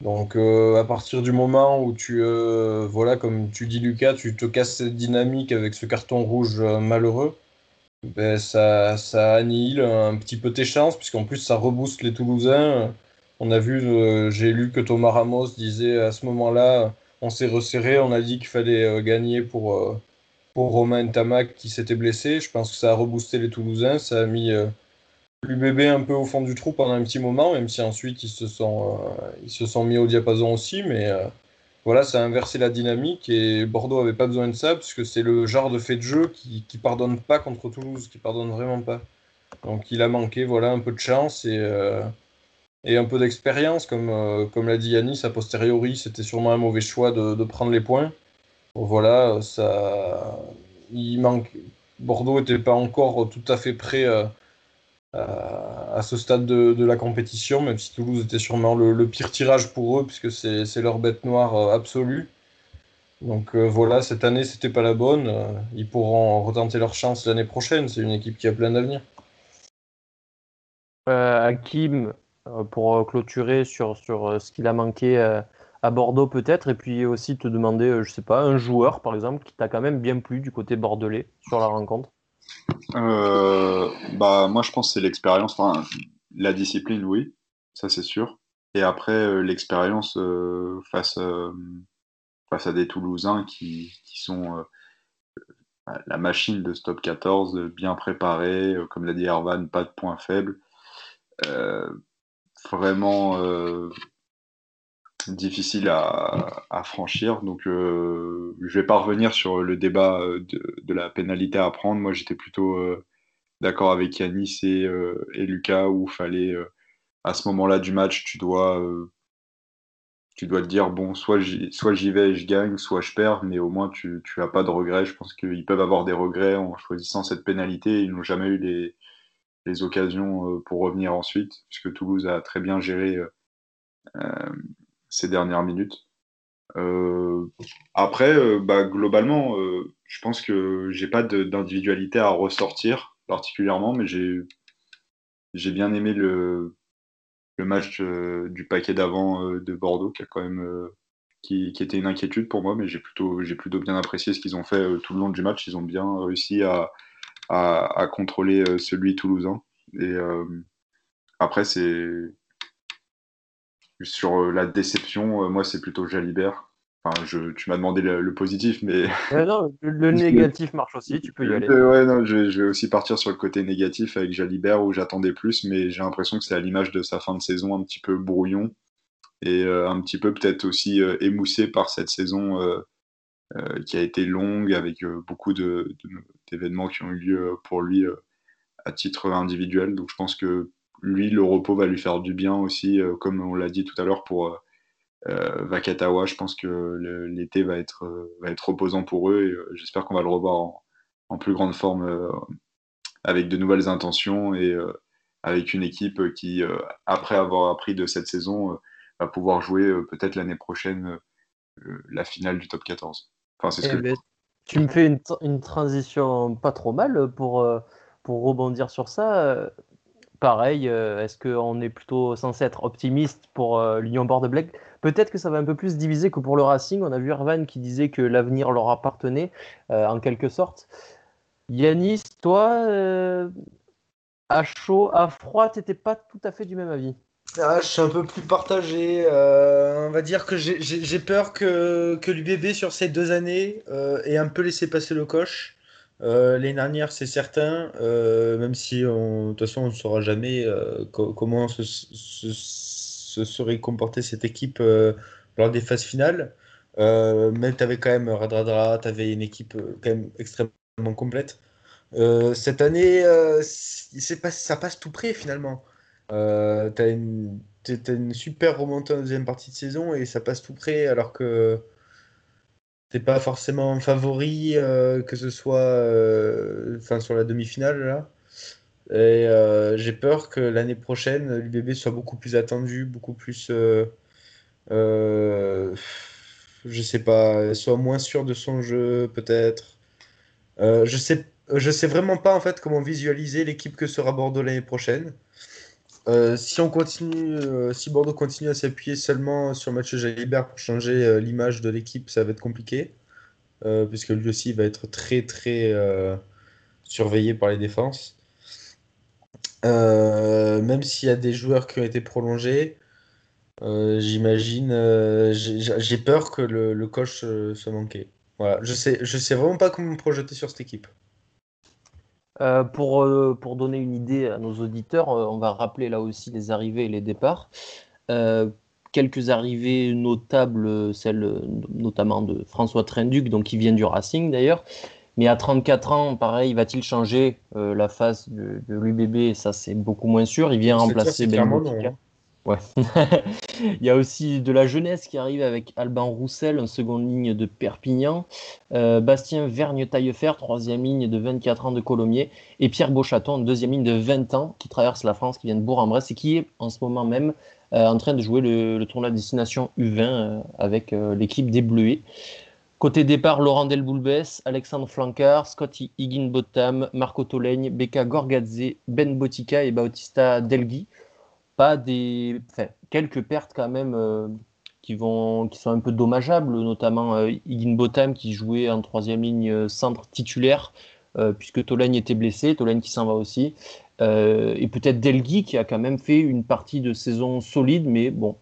Donc euh, à partir du moment où tu, euh, voilà, comme tu dis Lucas, tu te casses cette dynamique avec ce carton rouge euh, malheureux, ben, ça, ça annihile un petit peu tes chances, puisqu'en plus ça rebooste les Toulousains. On a vu, j'ai lu que Thomas Ramos disait à ce moment-là, on s'est resserré, on a dit qu'il fallait gagner pour, pour Romain Tamac qui s'était blessé. Je pense que ça a reboosté les Toulousains, ça a mis l'UBB un peu au fond du trou pendant un petit moment, même si ensuite ils se sont, euh, se mis au diapason aussi. Mais euh, voilà, ça a inversé la dynamique et Bordeaux avait pas besoin de ça, puisque c'est le genre de fait de jeu qui, qui pardonne pas contre Toulouse, qui pardonne vraiment pas. Donc il a manqué voilà, un peu de chance et, euh, un peu d'expérience, comme, comme l'a dit Yanis, a posteriori, c'était sûrement un mauvais choix de prendre les points. Voilà, ça, il manque. Bordeaux n'était pas encore tout à fait prêt à ce stade de, la compétition, même si Toulouse était sûrement le, pire tirage pour eux, puisque c'est leur bête noire euh, absolue. Donc euh, voilà, cette année, c'était pas la bonne. Euh, ils pourront retenter leur chance l'année prochaine. C'est une équipe qui a plein d'avenir. Hakim, pour clôturer sur, sur ce qu'il a manqué à Bordeaux peut-être, et puis aussi te demander, je sais pas, un joueur par exemple qui t'a quand même bien plu du côté bordelais sur la rencontre? Euh, bah, moi, je pense que c'est l'expérience. Enfin, la discipline, oui, ça c'est sûr. Et après, euh, l'expérience euh, face, à des Toulousains qui, sont la machine de Stop 14, bien préparée, comme l'a dit Ervan, pas de points faibles. vraiment difficile à, franchir. Donc, je vais pas revenir sur le débat de, la pénalité à prendre. Moi, j'étais plutôt d'accord avec Yanis et, Lucas où fallait à ce moment-là du match, tu dois tu dois te dire, bon, soit j'y vais et je gagne, soit je perds, mais au moins tu n'as pas de regrets. Je pense qu'ils peuvent avoir des regrets en choisissant cette pénalité. Ils n'ont jamais eu les, occasions euh, pour revenir ensuite, puisque Toulouse a très bien géré euh, euh, ces dernières minutes. après, bah, globalement, je pense que j'ai pas d'individualité à ressortir particulièrement, mais j'ai bien aimé le, le match euh, du paquet d'avant euh, de Bordeaux, qui a quand même euh, qui, était une inquiétude pour moi, mais j'ai plutôt, j'ai plutôt bien apprécié ce qu'ils ont fait tout le long du match. Ils ont bien réussi à, à, contrôler celui toulousain. Et après, c'est sur la déception, moi, c'est plutôt Jalibert tu m'as demandé le, positif, mais. [laughs] non, le négatif marche aussi, tu peux y aller. Ouais, non, je, vais aussi partir sur le côté négatif avec Jalibert où j'attendais plus, mais j'ai l'impression que c'est à l'image de sa fin de saison un petit peu brouillon et euh, un petit peu peut-être aussi euh, émoussé par cette saison euh, qui a été longue avec beaucoup d'événements qui ont eu lieu pour lui à titre individuel. Donc je pense que lui, le repos va lui faire du bien aussi, comme on l'a dit tout à l'heure, pour euh, Vakatawa, je pense que l'été va être, euh, va être reposant pour eux et euh, j'espère qu'on va le revoir en, plus grande forme avec de nouvelles intentions et avec une équipe qui, après avoir appris de cette saison, va pouvoir jouer peut-être l'année prochaine la finale du top 14. Enfin, c'est ce eh que ben, tu me fais une, une, transition pas trop mal pour, pour rebondir sur ça. Pareil, est-ce qu'on est plutôt censé être optimiste pour l'Union Bordeaux-Bègles Peut-être que ça va un peu plus diviser que pour le Racing. On a vu Ervan qui disait que l'avenir leur appartenait, euh, en quelque sorte. Yanis, toi, euh, à chaud, à froid, t'étais pas tout à fait du même avis? Ah, je suis un peu plus partagé. Euh, on va dire que j'ai peur que, que l'UBB, sur ces deux années, ait un peu laissé passer le coche. L'année dernière, c'est certain, même si de toute façon on ne saura jamais comment se, serait comporté cette équipe euh, lors des phases finales. Euh, mais tu avais quand même Radradra, tu avais une équipe euh, quand même extrêmement complète. cette année, ça passe tout près finalement. Euh, tu as, une super remontée en deuxième partie de saison et ça passe tout près alors que t'es pas forcément favori, que ce soit enfin sur la demi-finale là. Et euh, j'ai peur que l'année prochaine, l'UBB soit beaucoup plus attendu, beaucoup plus. Euh, euh, je sais pas, soit moins sûr de son jeu, peut-être. je sais, je sais vraiment pas en fait comment visualiser l'équipe que sera Bordeaux l'année prochaine. Si on continue, si Bordeaux continue à s'appuyer seulement sur Mathieu Jalibert pour changer l'image de l'équipe, ça va être compliqué, puisque lui aussi va être très très surveillé par les défenses. Euh, même s'il y a des joueurs qui ont été prolongés, euh, j'imagine, euh, j'ai peur que le, coach soit manqué. Voilà, je sais, je sais vraiment pas comment me projeter sur cette équipe. Pour, pour donner une idée à nos auditeurs, on va rappeler là aussi les arrivées et les départs. quelques arrivées notables, celles notamment de François Trenduc, donc qui vient du Racing d'ailleurs, mais à 34 ans, pareil, va-t-il changer euh, la face de, l'UBB Ça, c'est beaucoup moins sûr. Il vient remplacer Ben. [laughs] Il y a aussi de la jeunesse qui arrive avec Alban Roussel en seconde ligne de Perpignan, euh, Bastien Vergne-Taillefer, troisième ligne de 24 ans de Colomiers, et Pierre Beauchaton, en deuxième ligne de 20 ans, qui traverse la France, qui vient de Bourg-en-Bresse et qui est en ce moment même euh, en train de jouer le, tournoi de destination U20 avec l'équipe des Bleuets. Côté départ, Laurent Delboulbès, Alexandre Flancard, Scotty Higginbotham, Marco Tolègne, Becca Gorgadze, Ben Botica et Bautista Delgui. Pas des, quelques pertes quand même euh, qui, vont, qui sont un peu dommageables, notamment euh, Higginbotham qui jouait en troisième ligne euh, centre titulaire puisque Tolègne était blessé, Tolègne qui s'en va aussi. et peut-être Delgui qui a quand même fait une partie de saison solide, mais bon,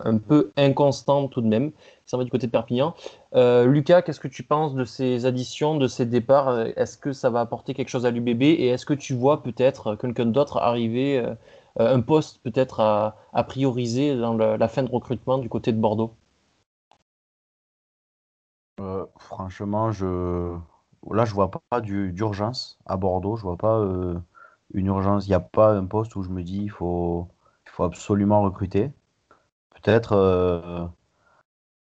un peu inconstant tout de même. Ça va du côté de Perpignan. Euh, Lucas, qu'est-ce que tu penses de ces additions, de ces départs? Est-ce que ça va apporter quelque chose à l'UBB Et est-ce que tu vois peut-être quelqu'un d'autre arriver, euh, un poste peut-être à, prioriser dans la fin de recrutement du côté de Bordeaux? Euh, Franchement, je... là, je vois pas d'urgence à Bordeaux. Je vois pas euh, une urgence. Il n'y a pas un poste où je me dis il faut, absolument recruter. Peut-être euh,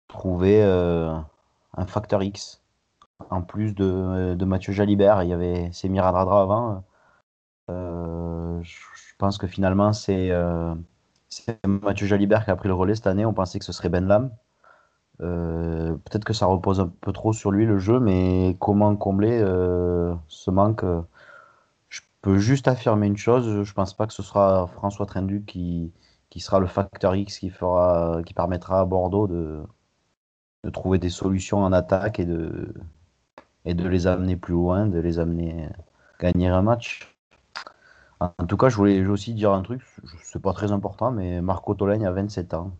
trouver euh, un facteur X. En plus de, de Mathieu Jalibert, il y avait Semir Adradra avant. Euh, je pense que finalement, c'est Mathieu Jalibert qui a pris le relais cette année. On pensait que ce serait Ben Lam. Peut-être que ça repose un peu trop sur lui le jeu, mais comment combler ce manque? Je peux juste affirmer une chose je pense pas que ce sera François Trendu qui, sera le facteur X qui, fera, qui permettra à Bordeaux de, de trouver des solutions en attaque et de, et de les amener plus loin, de les amener gagner un match. En tout cas, je voulais aussi dire un truc, c'est pas très important, mais Marco Tolègne a 27 ans.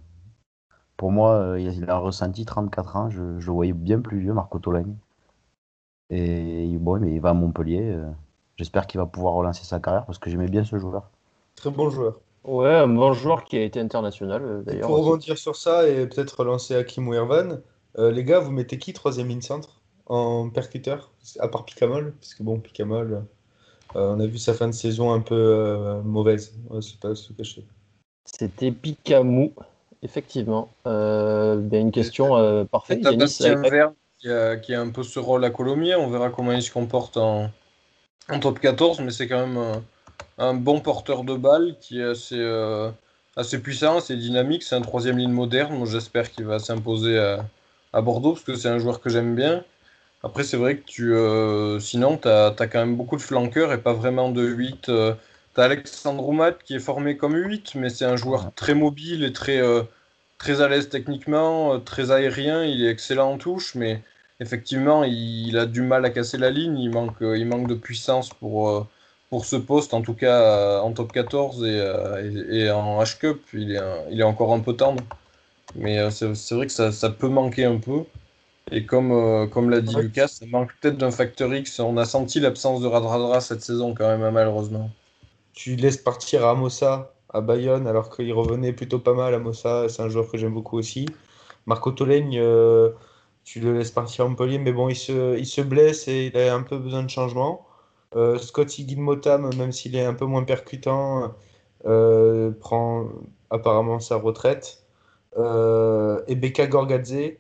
Pour moi, il a ressenti 34 ans, je, je le voyais bien plus vieux, Marco Tolègne. Et bon, mais il va à Montpellier. J'espère qu'il va pouvoir relancer sa carrière parce que j'aimais bien ce joueur. Très bon joueur. Ouais, un bon joueur qui a été international d'ailleurs. Pour rebondir sur ça et peut-être relancer Hakim ou Irvan, euh, les gars, vous mettez qui troisième ligne centre en percuteur À part Picamol? Parce que bon, Picamol, euh, on a vu sa fin de saison un peu euh, mauvaise, on sait pas se cacher. C'était Picamou, effectivement. Ben, une question parfaite. Bastien Verne qui a, qui a un peu ce rôle à Colomiers, on verra comment il se comporte en, en top 14, mais c'est quand même un bon porteur de balle qui est assez, euh, assez puissant, assez dynamique. C'est un troisième ligne moderne. J'espère qu'il va s'imposer à, à, Bordeaux parce que c'est un joueur que j'aime bien. Après, c'est vrai que tu, euh, sinon, tu as, as, quand même beaucoup de flanqueurs et pas vraiment de 8. Euh, tu as Alexandre Roumat qui est formé comme 8, mais c'est un joueur très mobile et très, euh, très à l'aise techniquement, euh, très aérien. Il est excellent en touche, mais effectivement, il, il, a du mal à casser la ligne. Il manque, il manque de puissance pour pour ce poste, en tout cas en top 14 euh, et, et, en H-Cup, il est, il est encore un peu tendre. Mais c'est vrai que ça, ça, peut manquer un peu. Et comme, comme l'a dit ouais. Lucas, ça manque peut-être d'un facteur X. On a senti l'absence de Radradra cette saison quand même, malheureusement. Tu laisses partir Amosa à Bayonne alors qu'il revenait plutôt pas mal. Amosa, c'est un joueur que j'aime beaucoup aussi. Marco Tolègne, euh, tu le laisses partir à Montpellier, mais bon, il se, il se blesse et il a un peu besoin de changement. Euh, Scotty Guilmotam, même s'il est un peu moins percutant, euh, prend apparemment sa retraite. Euh, et Beka Gorgadze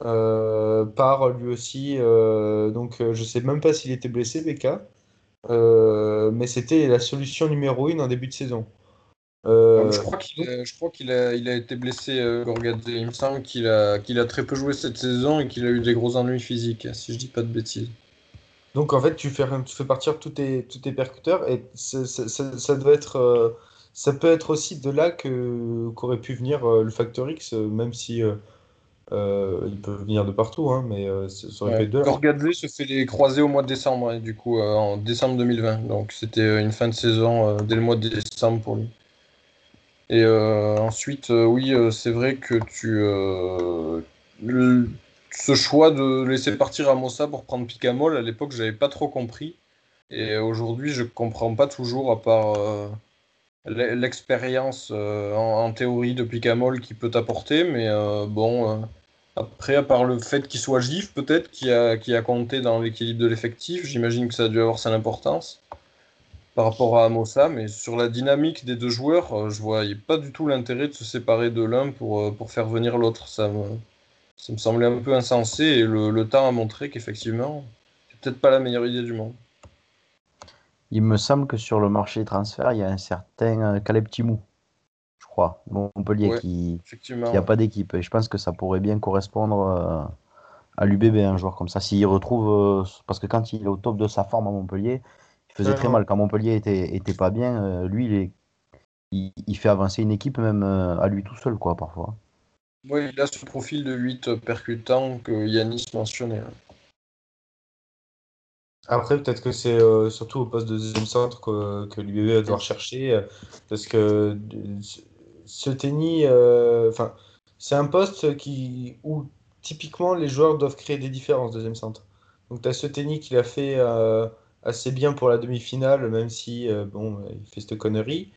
part lui aussi. donc je sais même pas s'il était blessé, Beka. mais c'était la solution numéro une en début de saison. Euh, je crois qu'il a, il a été blessé, euh, Gorgadze. Il me semble qu'il a, a très peu joué cette saison et qu'il a eu des gros ennuis physiques, si je dis pas de bêtises. Donc en fait, tu fais, tu fais partir tous tes, tous tes percuteurs et ça, ça, ça, doit être, euh, ça peut être aussi de là qu'aurait pu venir euh, le Factor X, euh, même si euh, il peut venir de partout, hein, mais ça aurait ouais. pu être de là. Gorgadze se fait les croisés au mois de décembre, hein, du coup, en décembre 2020. Donc c'était une fin de saison dès le mois de décembre pour lui. Et ensuite, oui, c'est vrai que tu le, ce choix de laisser partir Amosa pour prendre Picamol, à l'époque, j'avais pas trop compris. Et aujourd'hui, je comprends pas toujours, à part euh, l'expérience euh, en, en, théorie de Picamol qui peut apporter. Mais euh, bon, après, à part le fait qu'il soit GIF, peut-être, qui a, qui a compté dans l'équilibre de l'effectif, j'imagine que ça a dû avoir son importance par rapport à Amosa. Mais sur la dynamique des deux joueurs, je voyais pas du tout l'intérêt de se séparer de l'un pour, pour faire venir l'autre. Ça me ça semblait un peu insensé et le, temps a montré qu'effectivement, c'est peut-être pas la meilleure idée du monde. Il me semble que sur le marché des transferts, il y a un certain Caleb Timou, crois, Montpellier, ouais, qui n'a pas d'équipe. Et je pense que ça pourrait bien correspondre à l'UBB, un joueur comme ça. S'il retrouve, parce que quand il est au top de sa forme à Montpellier, il faisait ouais, très ouais. mal. Quand Montpellier était, était pas bien, lui, il, est, il, il, fait avancer une équipe même à lui tout seul, quoi, parfois. Oui, il a ce profil de 8 percutant que Yanis mentionnait. Après, peut-être que c'est euh, surtout au poste de deuxième centre que, que l'UBB va devoir chercher, euh, parce que ce tennis, euh, enfin, c'est un poste qui, où typiquement les joueurs doivent créer des différences, deuxième centre. Donc tu as ce tennis qui l'a fait euh, assez bien pour la demi-finale, même si euh, bon, il fait cette connerie.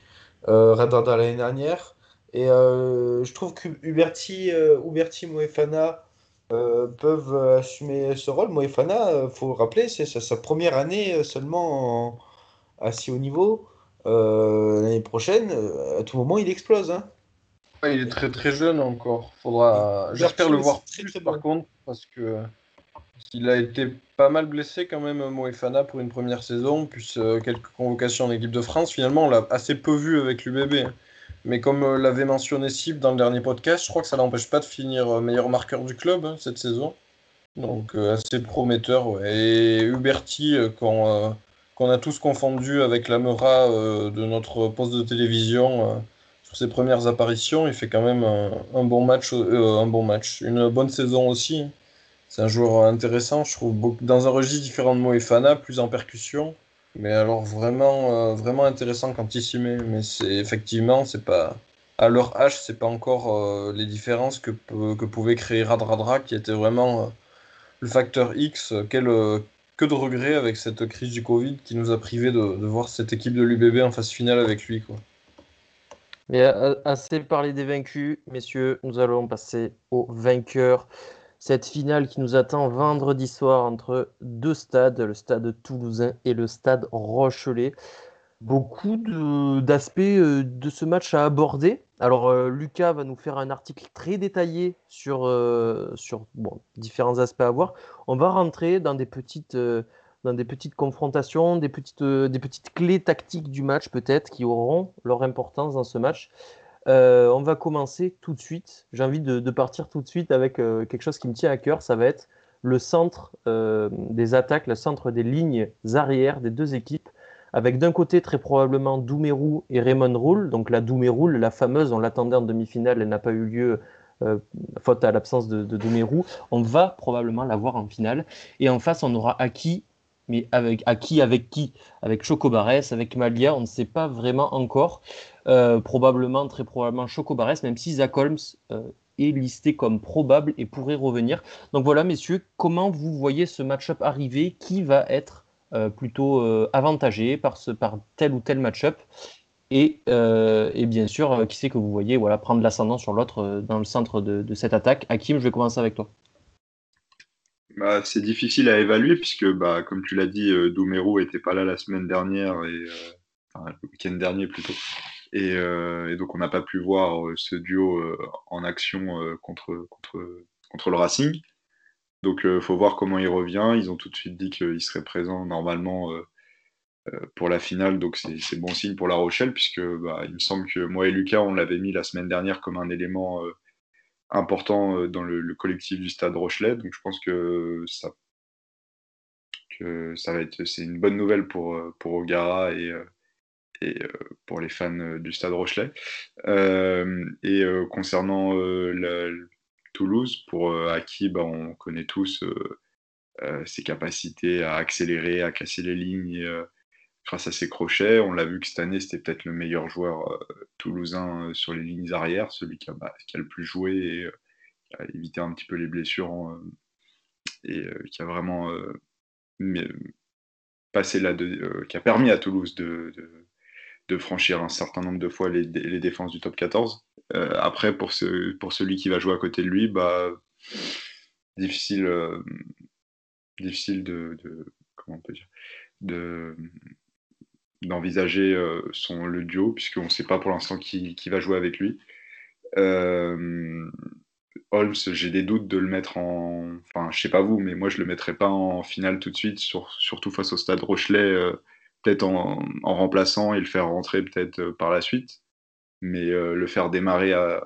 Radada l'année dernière. Et je trouve que Huberti, Huberti Moefana peuvent assumer ce rôle. Moefana, faut rappeler, c'est sa, première année seulement en, à si haut niveau. L'année prochaine, à tout moment, il explose. Hein. il est très très jeune encore. Faudra, j'espère le voir plus par contre, parce que il a été pas mal blessé quand même, Moefana, pour une première saison, plus euh, quelques convocations en équipe de France. Finalement, on l'a assez peu vu avec l'UBB. Mais comme euh, l'avait mentionné Sib dans le dernier podcast, je crois que ça l'empêche pas de finir euh, meilleur marqueur du club hein, cette saison. Donc assez prometteur. Et Huberti, qu'on a tous confondu avec l'Amera de notre poste de télévision sur ses premières apparitions, il fait quand même un, bon match, un bon match, une bonne saison aussi. C'est un joueur intéressant, je trouve, dans un registre différent de Moefana, plus en percussion. Mais alors vraiment, euh, vraiment intéressant quand il s'y met. Mais c'est effectivement, c'est pas à leur H, c'est pas encore euh, les différences que, que pouvait créer Radradra, qui était vraiment euh, le facteur X. que de regrets avec cette crise du Covid qui nous a privé de, voir cette équipe de l'UBB en phase finale avec lui. Quoi. Mais assez parlé des vaincus, messieurs, nous allons passer aux vainqueurs cette finale qui nous attend vendredi soir entre deux stades, le stade toulousain et le stade Rochelet. Beaucoup d'aspects euh, de, ce match à aborder. Alors, euh, Lucas va nous faire un article très détaillé sur, euh, différents aspects à voir. On va rentrer dans des petites, petites confrontations, des petites, clés tactiques du match, peut-être, qui auront leur importance dans ce match. Euh, on va commencer tout de suite. J'ai envie de, partir tout de suite avec euh, quelque chose qui me tient à cœur. Ça va être le centre euh, des attaques, le centre des lignes arrières des deux équipes. Avec d'un côté très probablement Doumerou et Raymond Roule. Donc la Doumerou, la fameuse, on l'attendait en demi-finale, elle n'a pas eu lieu faute à l'absence de, de Doumerou. On va probablement la voir en finale. Et en face, on aura Aki mais avec qui avec qui? Avec Chocobares, avec Malia, on ne sait pas vraiment encore. Euh, probablement, très probablement Chocobares, même si Zach Holmes euh, est listé comme probable et pourrait revenir. Donc voilà, messieurs, comment vous voyez ce match-up arriver? Qui va être euh, plutôt avantagé par, ce, par tel ou tel match-up et, et, bien sûr, qui c'est que vous voyez voilà, prendre l'ascendant sur l'autre dans le centre de, cette attaque Hakim, je vais commencer avec toi. Bah, c'est difficile à évaluer puisque, bah, comme tu l'as dit, euh, Doumerou était pas là la semaine dernière et euh, le week-end dernier plutôt. Et, euh, et donc on n'a pas pu voir euh, ce duo euh, en action euh, contre, contre, contre le Racing. Donc il faut voir comment il revient. Ils ont tout de suite dit qu'il serait présent normalement pour la finale, donc c'est bon signe pour La Rochelle puisque bah, il me semble que moi et Lucas on l'avait mis la semaine dernière comme un élément important euh, dans le, collectif du Stade Rochelet. Donc je pense que ça, que ça va être, c'est une bonne nouvelle pour euh, pour Ogara et euh, pour les fans du Stade Rochelet. et concernant Toulouse, pour Aki, bah, on connaît tous ses capacités à accélérer, à casser les lignes grâce à ses crochets. On l'a vu que cette année, c'était peut-être le meilleur joueur euh, toulousain euh, sur les lignes arrières, celui qui a, bah, qui le plus joué euh, qui a évité un petit peu les blessures et qui a vraiment passé de, qui a permis à Toulouse de, franchir un certain nombre de fois les, défenses du top 14. après, pour, ce, pour celui qui va jouer à côté de lui, bah, difficile, difficile de, de, comment on peut dire, de, d'envisager euh, son, le duo, puisqu'on ne sait pas pour l'instant qui, qui, va jouer avec lui. Euh, Holmes, j'ai des doutes de le mettre en. Enfin, je sais pas vous, mais moi je le mettrais pas en finale tout de suite, sur, surtout face au stade Rochelet, euh, peut-être en, en, remplaçant et le faire rentrer peut-être par la suite. Mais le faire démarrer à,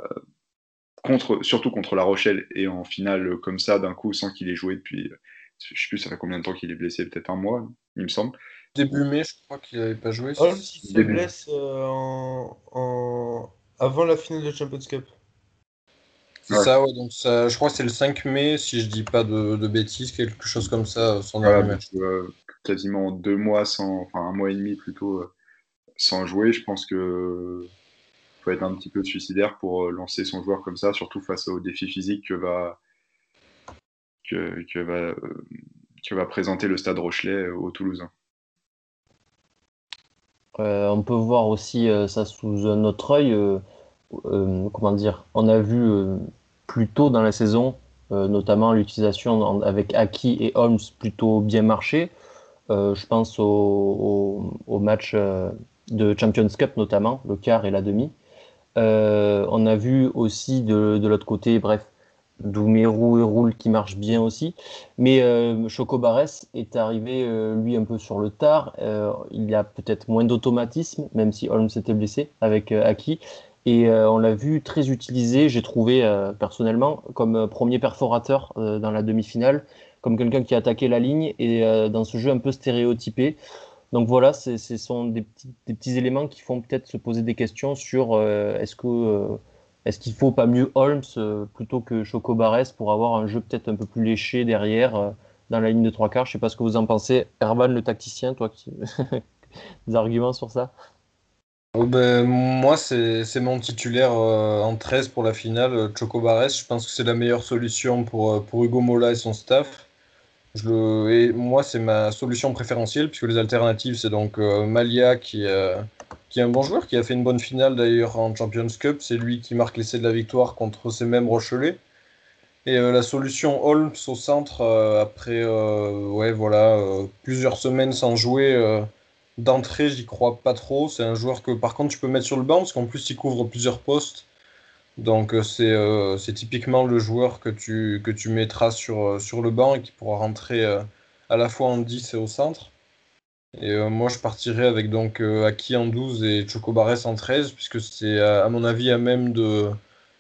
contre, surtout contre la Rochelle et en finale comme ça d'un coup sans qu'il ait joué depuis. Je sais plus, ça fait combien de temps qu'il est blessé, peut-être un mois, il me semble. Début mai, je crois qu'il n'avait pas joué. Holmes, il se blesse euh, en... avant la finale de Champions Cup. C'est ça, ouais, donc ça, je crois que c'est le 5 mai, si je dis pas de, de bêtises, quelque chose comme ça, sans voilà, match. Euh, quasiment deux mois sans, enfin un mois et demi plutôt, euh, sans jouer. Je pense que faut être un petit peu suicidaire pour euh, lancer son joueur comme ça, surtout face au défi physique que va, que, va, euh, que va présenter le stade Rochelet au Toulousain. Euh, on peut voir aussi euh, ça sous un autre œil. euh, euh, comment dire? On a vu euh, plus tôt dans la saison, euh, notamment l'utilisation avec Aki et Holmes plutôt bien marché. Euh, je pense au, au- match euh, de Champions Cup notamment, le quart et la demi. Euh, on a vu aussi de, l'autre côté, bref, Doumerou et Roule qui marchent bien aussi. Mais euh, Choco Barès est arrivé, lui, un peu sur le tard. Euh, il a peut-être moins d'automatisme, même si Holmes s'était blessé avec Aki. Et on l'a vu très utilisé, j'ai trouvé personnellement, comme premier perforateur dans la demi-finale, comme quelqu'un qui a attaqué la ligne et euh, dans ce jeu un peu stéréotypé. Donc voilà, ce sont des petits, des petits éléments qui font peut-être se poser des questions sur euh, est-ce que euh, est-ce qu'il faut pas mieux Holmes euh, plutôt que Choco Barès pour avoir un jeu peut-être un peu plus léché derrière dans la ligne de trois quarts. Je sais pas ce que vous en pensez. Ervan, le tacticien, toi, [laughs] des arguments sur ça? Oh, ben, moi, c'est mon titulaire en 13 pour la finale, Choco Barès. Je pense que c'est la meilleure solution pour, pour Hugo Mola et son staff. Et moi, c'est ma solution préférentielle, puisque les alternatives, c'est donc euh, Malia, qui, euh, qui est un bon joueur, qui a fait une bonne finale d'ailleurs en Champions Cup. C'est lui qui marque l'essai de la victoire contre ces mêmes Rochelais. Et euh, la solution Holmes au centre, après ouais, voilà, plusieurs semaines sans jouer. D'entrée, j'y crois pas trop. C'est un joueur que par contre tu peux mettre sur le banc parce qu'en plus il couvre plusieurs postes. Donc euh, c'est euh, c'est typiquement le joueur que tu, que tu mettras sur, euh, sur le banc et qui pourra rentrer à la fois en 10 et au centre. Et moi je partirais avec donc Aki en 12 et Chocobares en 13 puisque c'est à, mon avis à même de,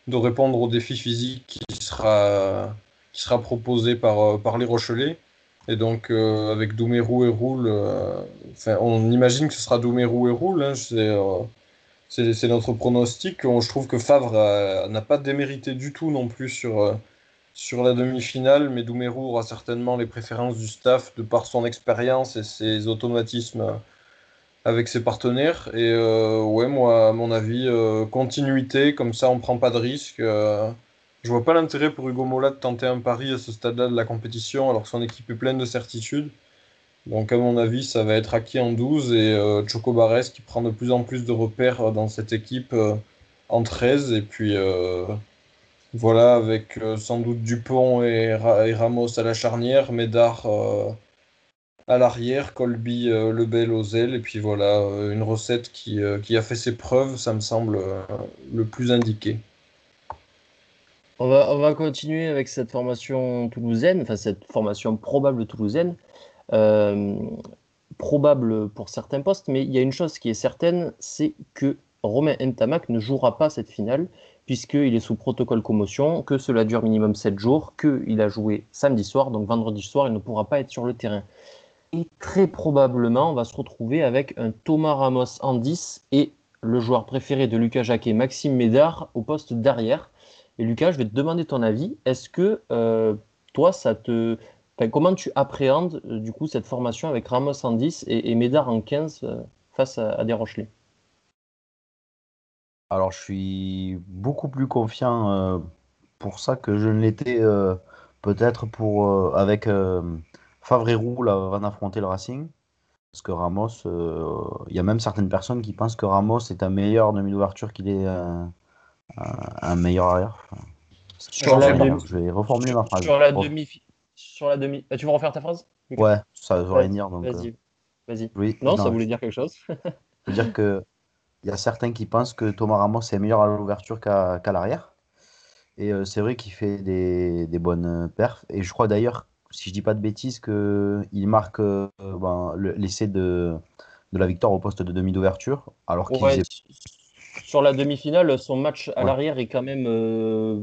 de répondre au défi physique qui sera, qui sera proposé par, par les Rochelais. Et donc, avec Doumerou et Roule, on imagine que ce sera Doumerou et Roule. hein, c'est, notre pronostic. On- je trouve que Favre n'a pas démérité du tout non plus sur, euh, sur la demi-finale, mais Doumerou aura certainement les préférences du staff de par son expérience et ses automatismes avec ses partenaires. Et euh, ouais, moi, à mon avis, euh, continuité, comme ça on prend pas de risque. je vois pas l'intérêt pour Hugo Mola de tenter un pari à ce stade-là de la compétition alors que son équipe est pleine de certitudes. Donc à mon avis, ça va être acquis en 12 et euh, Choco Barres qui prend de plus en plus de repères euh, dans cette équipe euh, en 13. Et puis euh, voilà, avec sans doute Dupont et, Ra- et Ramos à la charnière, Médard à l'arrière, Colby Lebel aux ailes. Et puis voilà, une recette qui, a fait ses preuves, ça me semble le plus indiqué. On va, on va continuer avec cette formation toulousaine, enfin cette formation probable toulousaine. Euh, probable pour certains postes, mais il y a une chose qui est certaine, c'est que Romain Ntamak ne jouera pas cette finale, puisqu'il est sous protocole commotion, que cela dure minimum 7 jours, qu'il a joué samedi soir, donc vendredi soir, il ne pourra pas être sur le terrain. Et très probablement, on va se retrouver avec un Thomas Ramos en 10 et le joueur préféré de Lucas Jacquet, Maxime Médard, au poste d'arrière. Et Lucas, je vais te demander ton avis. Est-ce que euh, toi, ça te. Enfin, comment tu appréhendes euh, du coup cette formation avec Ramos en 10 et, et Médard en 15 euh, face à, à des Rochelais Alors, je suis beaucoup plus confiant euh, pour ça que je ne l'étais euh, peut-être pour euh, avec euh, Favre et Roux avant d'affronter le Racing. Parce que Ramos, euh, il y a même certaines personnes qui pensent que Ramos est un meilleur demi d'ouverture qu'il est un, un meilleur arrière. Enfin, Sur la Pardon, demi- je vais reformuler ma phrase. Sur la demi. Sur la demi. Ah, tu veux refaire ta phrase Ouais, ça veut rien Vas-y, dire. Donc, euh, Vas-y. Vas-y. oui, Non, ça voulait dire quelque chose. [laughs] Je veux dire que il y a certains qui pensent que Thomas Ramos est meilleur à l'ouverture qu'à qu'à l'arrière. Et euh, c'est vrai qu'il fait des, des bonnes perfs. Et je crois d'ailleurs, si je dis pas de bêtises, qu'il marque euh, ben, le- l'essai de, de la victoire au poste de demi d'ouverture. Alors qu'il Ouais, faisait- Sur la demi-finale, son match à Ouais. l'arrière est quand même euh,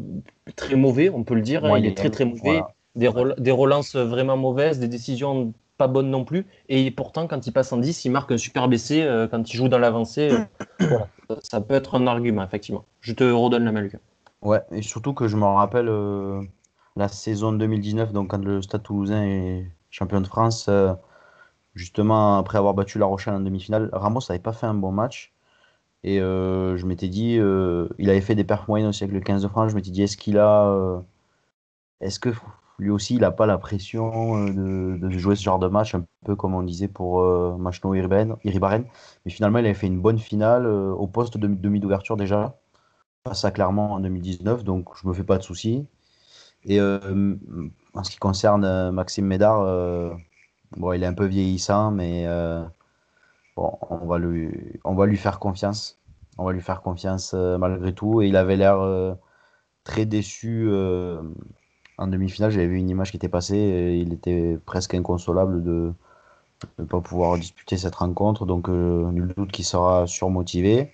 très mauvais, on peut le dire. hein. il est très très mauvais. Voilà. Des, rel- des relances vraiment mauvaises, des décisions pas bonnes non plus. Et pourtant, quand il passe en 10, il marque un super BC euh, quand il joue dans l'avancée. euh, [clears throat] voilà. Ça- peut être un argument, effectivement. Je te redonne la main, Lucas. Ouais, et surtout que je me rappelle euh, la saison 2019, donc quand le Stade Toulousain est champion de France, justement après avoir battu La Rochelle en demi-finale, Ramos n'avait pas fait un bon match. Et je m'étais dit, il avait fait des perfs moyennes aussi avec le 15 de France. Je m'étais dit, est-ce qu'il a. est-ce que lui aussi, il n'a pas la pression euh, de, jouer ce genre de match, un peu comme on disait pour euh, Machno Iribaren. Mais finalement, il avait fait une bonne finale euh, au poste de demi d'ouverture déjà, à Clermont en 2019, donc je me fais pas de soucis. Et euh, en ce qui concerne Maxime Médard, bon, il est un peu vieillissant, mais on va lui, faire confiance. On va lui faire confiance malgré tout. Et il avait l'air très déçu en demi-finale. J'avais vu une image qui était passée. Il était presque inconsolable de ne pas pouvoir disputer cette rencontre. Donc, euh, nul doute qu'il sera surmotivé.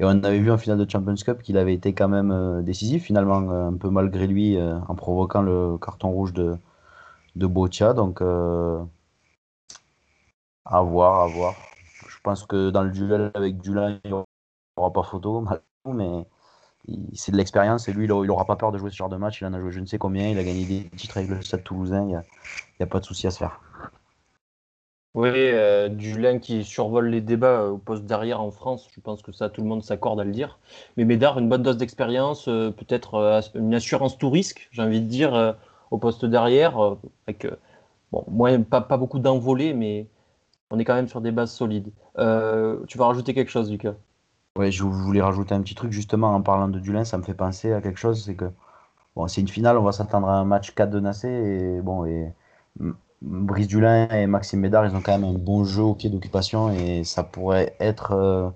Et on avait vu en finale de Champions Cup qu'il avait été quand même euh, décisif, finalement, euh, un peu malgré lui, en provoquant le carton rouge de, de Boccia. Donc, à voir, à voir. Je pense que dans le duel avec Dulin, il n'y aura pas photo, malgré mais c'est de l'expérience. Et lui, il n'aura pas peur de jouer ce genre de match. Il en a joué je ne sais combien. Il a gagné des titres avec le Stade Toulousain. Il n'y a, pas de souci à se faire. Oui, euh, qui survole les débats euh, au poste derrière en France, je pense que ça, tout le monde s'accorde à le dire. Mais Médard, une bonne dose d'expérience, euh, peut-être euh, une assurance tout risque, j'ai envie de dire, au poste derrière, euh, avec bon, moins, pas, pas beaucoup d'envolées, mais on est quand même sur des bases solides. Tu vas rajouter quelque chose, Lucas? Ouais, je voulais rajouter un petit truc justement en parlant de Dulin, ça me fait penser à quelque chose, c'est que bon, c'est une finale, on va s'attendre à un match cadenassé et bon et Brice Dulin et Maxime Médard, ils ont quand même un bon jeu au pied d'occupation et ça pourrait être euh,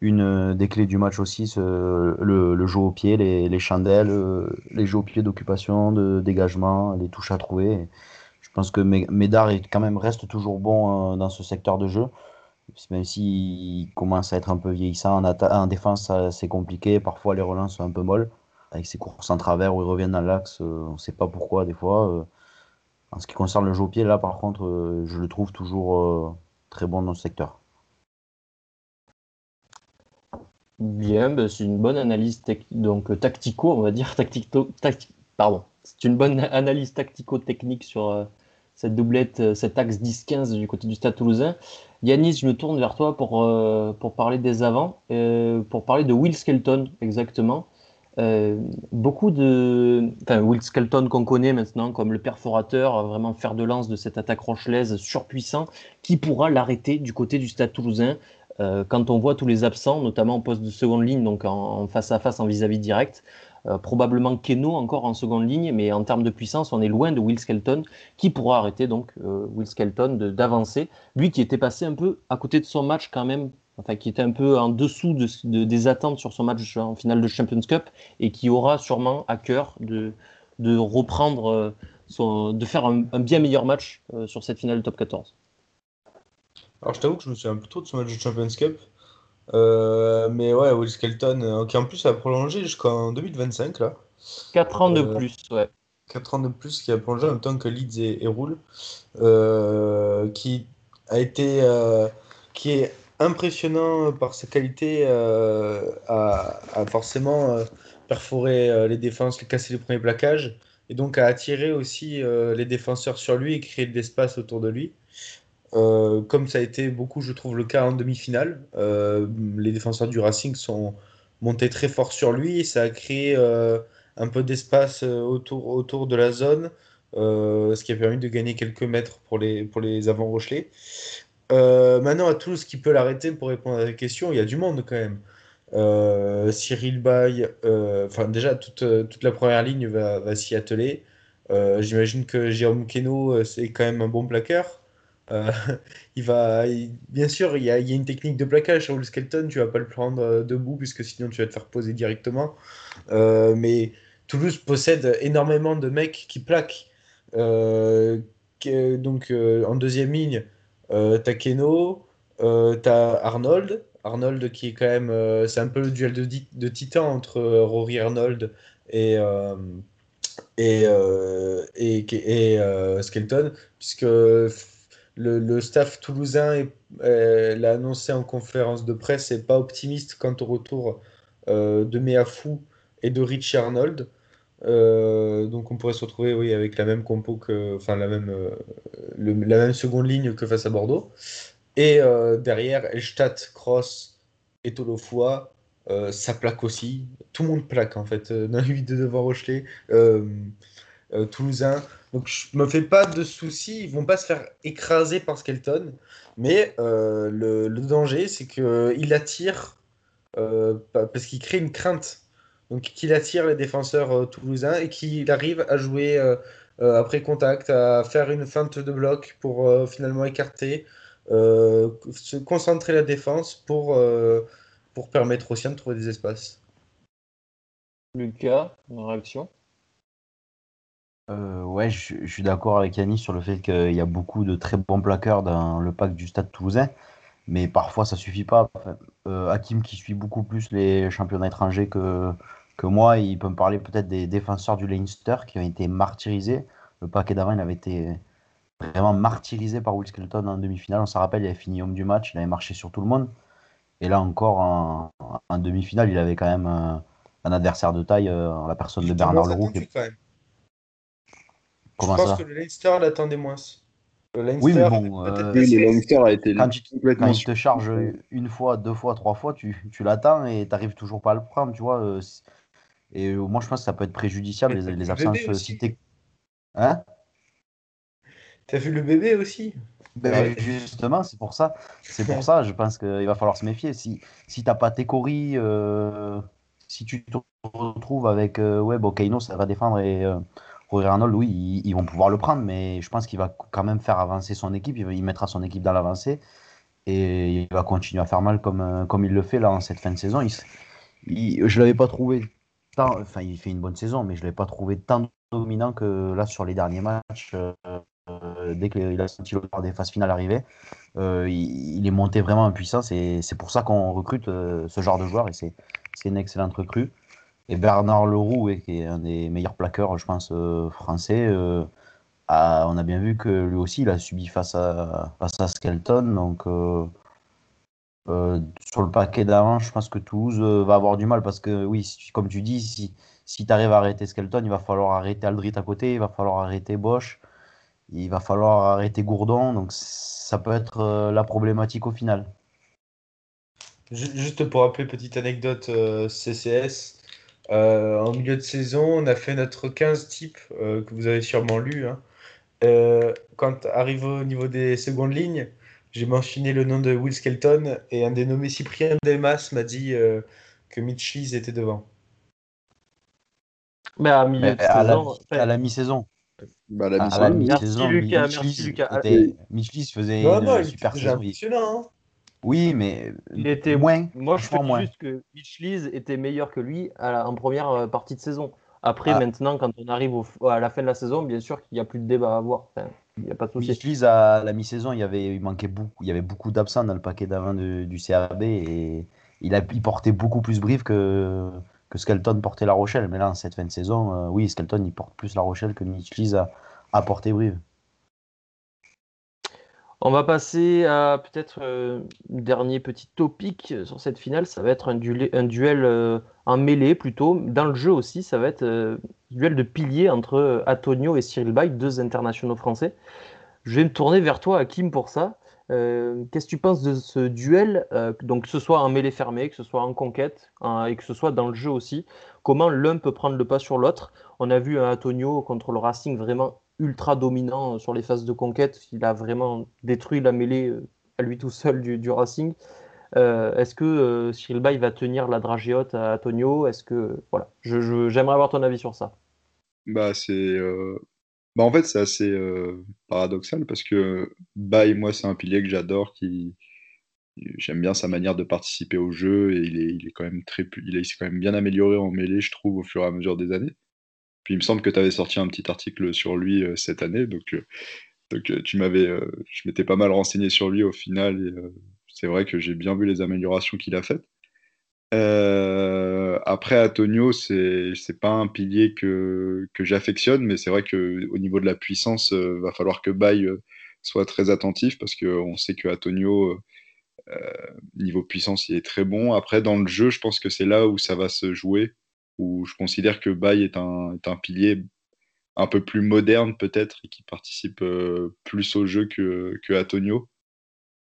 une des clés du match aussi, le, jeu au pied, les, les chandelles, euh, les jeux au pied d'occupation, de dégagement, les touches à trouver. Je pense que Mé- Médard est quand même reste toujours bon euh, dans ce secteur de jeu. Même s'il commence à être un peu vieillissant en, défense, c'est compliqué. Parfois, les relances sont un peu molles. Avec ses courses en travers où il revient dans l'axe, euh, on ne sait pas pourquoi des fois. euh. En ce qui concerne le jeu au pied, là, par contre, euh, je le trouve toujours très bon dans ce secteur. Bien, ben, c'est une bonne analyse donc tactico, on va dire [laughs] tactico, tacti- pardon. C'est une bonne [laughs] analyse tactico-technique sur euh, cette doublette, cet axe 10-15 du côté du Stade Toulousain. Yanis, je me tourne vers toi pour, euh, pour parler des avants, euh, pour parler de Will Skelton exactement. Euh, beaucoup de, enfin Will Skelton qu'on connaît maintenant comme le perforateur, vraiment fer de lance de cette attaque rochelaise surpuissant, qui pourra l'arrêter du côté du Stade Toulousain quand on voit tous les absents, notamment en poste de seconde ligne, donc en, face à face, en vis-à-vis direct, probablement Keno encore en seconde ligne, mais en termes de puissance, on est loin de Will Skelton, qui pourra arrêter donc euh, Will Skelton d'avancer. Lui qui était passé un peu à côté de son match quand même, enfin qui était un peu en dessous de, de- des attentes sur son match en finale de Champions Cup, et qui aura sûrement à cœur de, de reprendre, euh, son, de faire un, bien meilleur match euh, sur cette finale de top 14. Alors, je t'avoue que je me souviens plutôt de ce match de Champions Cup. Euh, mais ouais, Will Skelton, euh, qui en plus a prolongé jusqu'en 2025, là. 4 ans de Euh, plus, ouais. 4 ans de plus, qui a plongé en même temps que Leeds et, et Roule. Qui a été. qui est impressionnant par sa qualité à, à forcément perforer les défenses, casser les premiers plaquages, et donc à attirer aussi euh, les défenseurs sur lui et créer de l'espace autour de lui. Euh, comme ça a été beaucoup, je trouve, le cas en demi-finale. Euh, les défenseurs du Racing sont montés très fort sur lui et ça a créé euh, un peu d'espace autour, autour de la zone, ce qui a permis de gagner quelques mètres pour les, pour les avants Rochelais. Euh, maintenant, à Toulouse, qui peut l'arrêter pour répondre à la question, il y a du monde quand même. Cyril Bay, enfin déjà toute, toute la première ligne va, va s'y atteler. J'imagine que Jérôme euh, c'est quand même un bon plaqueur. Euh, [laughs] il va, bien sûr, il y a, une technique de plaquage le skeleton. Tu vas pas le prendre euh, debout puisque sinon tu vas te faire poser directement. Euh, mais Toulouse possède énormément de mecs qui plaquent. Que- donc en deuxième ligne, t'as Keno, t'as Arnold. Arnold qui est quand même, c'est un peu le duel de, de titans entre Rory Arnold et et, et, et, Skelton, puisque le, staff toulousain euh, l'a annoncé en conférence de presse, n'est pas optimiste quant au retour euh, de Meafou et de Richie Arnold. Euh, donc on pourrait se retrouver oui, avec la même compo que, enfin la même, la même seconde ligne que face à Bordeaux. Et derrière, Elstadt, Cross et Tolofoa, ça plaque aussi. Tout le monde plaque en fait les 8 de devant Rochelet, Toulousain. Donc je me fais pas de soucis, ils vont pas se faire écraser par Skelton. Mais euh, le, le danger, c'est qu'il attire, euh, pa- parce qu'il crée une crainte. Donc qu'il attire les défenseurs euh, toulousains et qu'il arrive à jouer euh, euh, après contact, à faire une feinte de bloc pour finalement écarter, se concentrer la défense pour, pour permettre aussi de trouver des espaces. Lucas, une réaction? Euh, ouais, je, je suis d'accord avec Yannis sur le fait qu'il y a beaucoup de très bons plaqueurs dans le pack du Stade Toulousain, mais parfois ça suffit pas. Enfin, euh, Hakim qui suit beaucoup plus les championnats étrangers que, que moi, il peut me parler peut-être des défenseurs du Leinster qui ont été martyrisés. Le paquet d'avant, il avait été vraiment martyrisé par Will Skelton en demi-finale. On s'en rappelle, il avait fini homme du match, il avait marché sur tout le monde. Et là encore, en, en demi-finale, il avait quand même euh, un adversaire de taille, euh, en la personne de Bernard Leroux. qui-. Comment je pense ça que le Leinster l'attendait moins. Le Leinster, Oui, mais bon, euh, le Leinster a été quand il, complètement quand il te charge une fois, deux fois, trois fois, tu, tu l'attends et t'arrives toujours pas à le prendre, tu vois. euh, Et euh, moi, je pense que ça peut être préjudiciable, les, t'as les vu absences. bébé euh, aussi. si t'es- Hein T'as vu le bébé aussi Ben, ouais. Justement, c'est pour ça. C'est pour ça, je pense qu'il va falloir se méfier. Si, si t'as pas Tekori, euh, si tu te retrouves avec euh, ouais, bon, Keino, ça va défendre et euh, Rory Arnold, oui, ils, vont pouvoir le prendre, mais je pense qu'il va quand même faire avancer son équipe. Il, mettra son équipe dans l'avancée et il va continuer à faire mal comme, euh, comme il le fait là en cette fin de saison. Il, il- je l'avais pas trouvé tant, enfin, il fait une bonne saison, mais je l'avais pas trouvé tant dominant que là sur les derniers matchs. euh, dès qu'il a senti le quart des phases finales arriver, euh, il, est monté vraiment en puissance et c'est pour ça qu'on recrute euh, ce genre de joueur et c'est une excellente recrue. Et Bernard Leroux, qui est un des meilleurs plaqueurs, je pense, euh, français, euh, on a bien vu que lui aussi, il a subi face à, face à Skelton. Donc, euh, sur le paquet d'avant, je pense que Toulouse va avoir du mal parce que, oui, comme tu dis, si, si tu arrives à arrêter Skelton, il va falloir arrêter Aldrit à côté, il va falloir arrêter Bosch, il va falloir arrêter Gourdon. Donc, ça peut être la problématique au final. Ju- Juste pour rappeler, petite anecdote CCS. Euh, en milieu de saison, on a fait notre 15 types euh, que vous avez sûrement lu. hein. Euh, quand arrivé au niveau des secondes lignes, j'ai mentionné le nom de Will Skelton et un dénommé Cyprien Delmas m'a dit euh, que Mitch Lees était devant. Mais à milieu Mais de à la, saison, à la mi-saison. Bah, la À, la mi-saison, Lucas, merci, Lees Lucas. était- Mitch Lees faisait Non, une non, il super saison. Impressionnant. Oui, mais il était moins. Moi, je moins. juste que Mitch Lees était meilleur que lui à la- en première euh, partie de saison. Après, Ah. maintenant, quand on arrive au- à la fin de la saison, bien sûr qu'il n'y a plus de débat à avoir. Enfin, il n'y a pas de souci. Mitch Lees, à la mi-saison, il y avait, il manquait beaucoup, il y avait beaucoup d'absents dans le paquet d'avant de- du CAB et il, a, il portait beaucoup plus Brive que, que Skelton portait La Rochelle. Mais là, en cette fin de saison, euh, oui, Skelton, il porte plus La Rochelle que Mitch Lees a, a porté Brive. On va passer à peut-être euh, dernier petit topic sur cette finale. Ça va être un, duel, euh, en mêlée plutôt. Dans le jeu aussi, ça va être euh, un duel de piliers entre euh, Antonio et Cyril Bay, deux internationaux français. Je vais me tourner vers toi, Hakim, pour ça. Euh, Qu'est-ce que tu penses de ce duel euh, Donc, que ce soit en mêlée fermée, que ce soit en conquête, et que ce soit dans le jeu aussi. Comment l'un peut prendre le pas sur l'autre? On a vu un Antonio contre le Racing vraiment ultra dominant sur les phases de conquête. Il a vraiment détruit la mêlée euh, à lui tout seul du, du Racing. Euh, Est-ce que euh, Cyril Bay va tenir la dragée à Antonio? Est-ce que voilà, j'aimerais avoir ton avis sur ça. Bah, c'est, euh, bah, en fait, c'est assez paradoxal parce que Bay, moi, c'est un pilier que j'adore, qui j'aime bien sa manière de participer au jeu et il est, il est quand même très, il est- il s'est quand même bien amélioré en mêlée, je trouve, au fur et à mesure des années. Puis il me semble que tu avais sorti un petit article sur lui euh, cette année, donc, euh, euh, tu m'avais, je m'étais pas mal renseigné sur lui au final c'est vrai que j'ai bien vu les améliorations qu'il a faites. Après, Antonio, c'est c'est pas un pilier que, que j'affectionne, mais c'est vrai que au niveau de la puissance, euh, va falloir que Bay euh, soit très attentif parce qu'on sait que Antonio, niveau puissance, il est très bon. Après, dans le jeu, je pense que c'est là où ça va se jouer, où je considère que Bay est un, est un pilier un peu plus moderne peut-être et qui participe euh, plus au jeu que, que Antonio.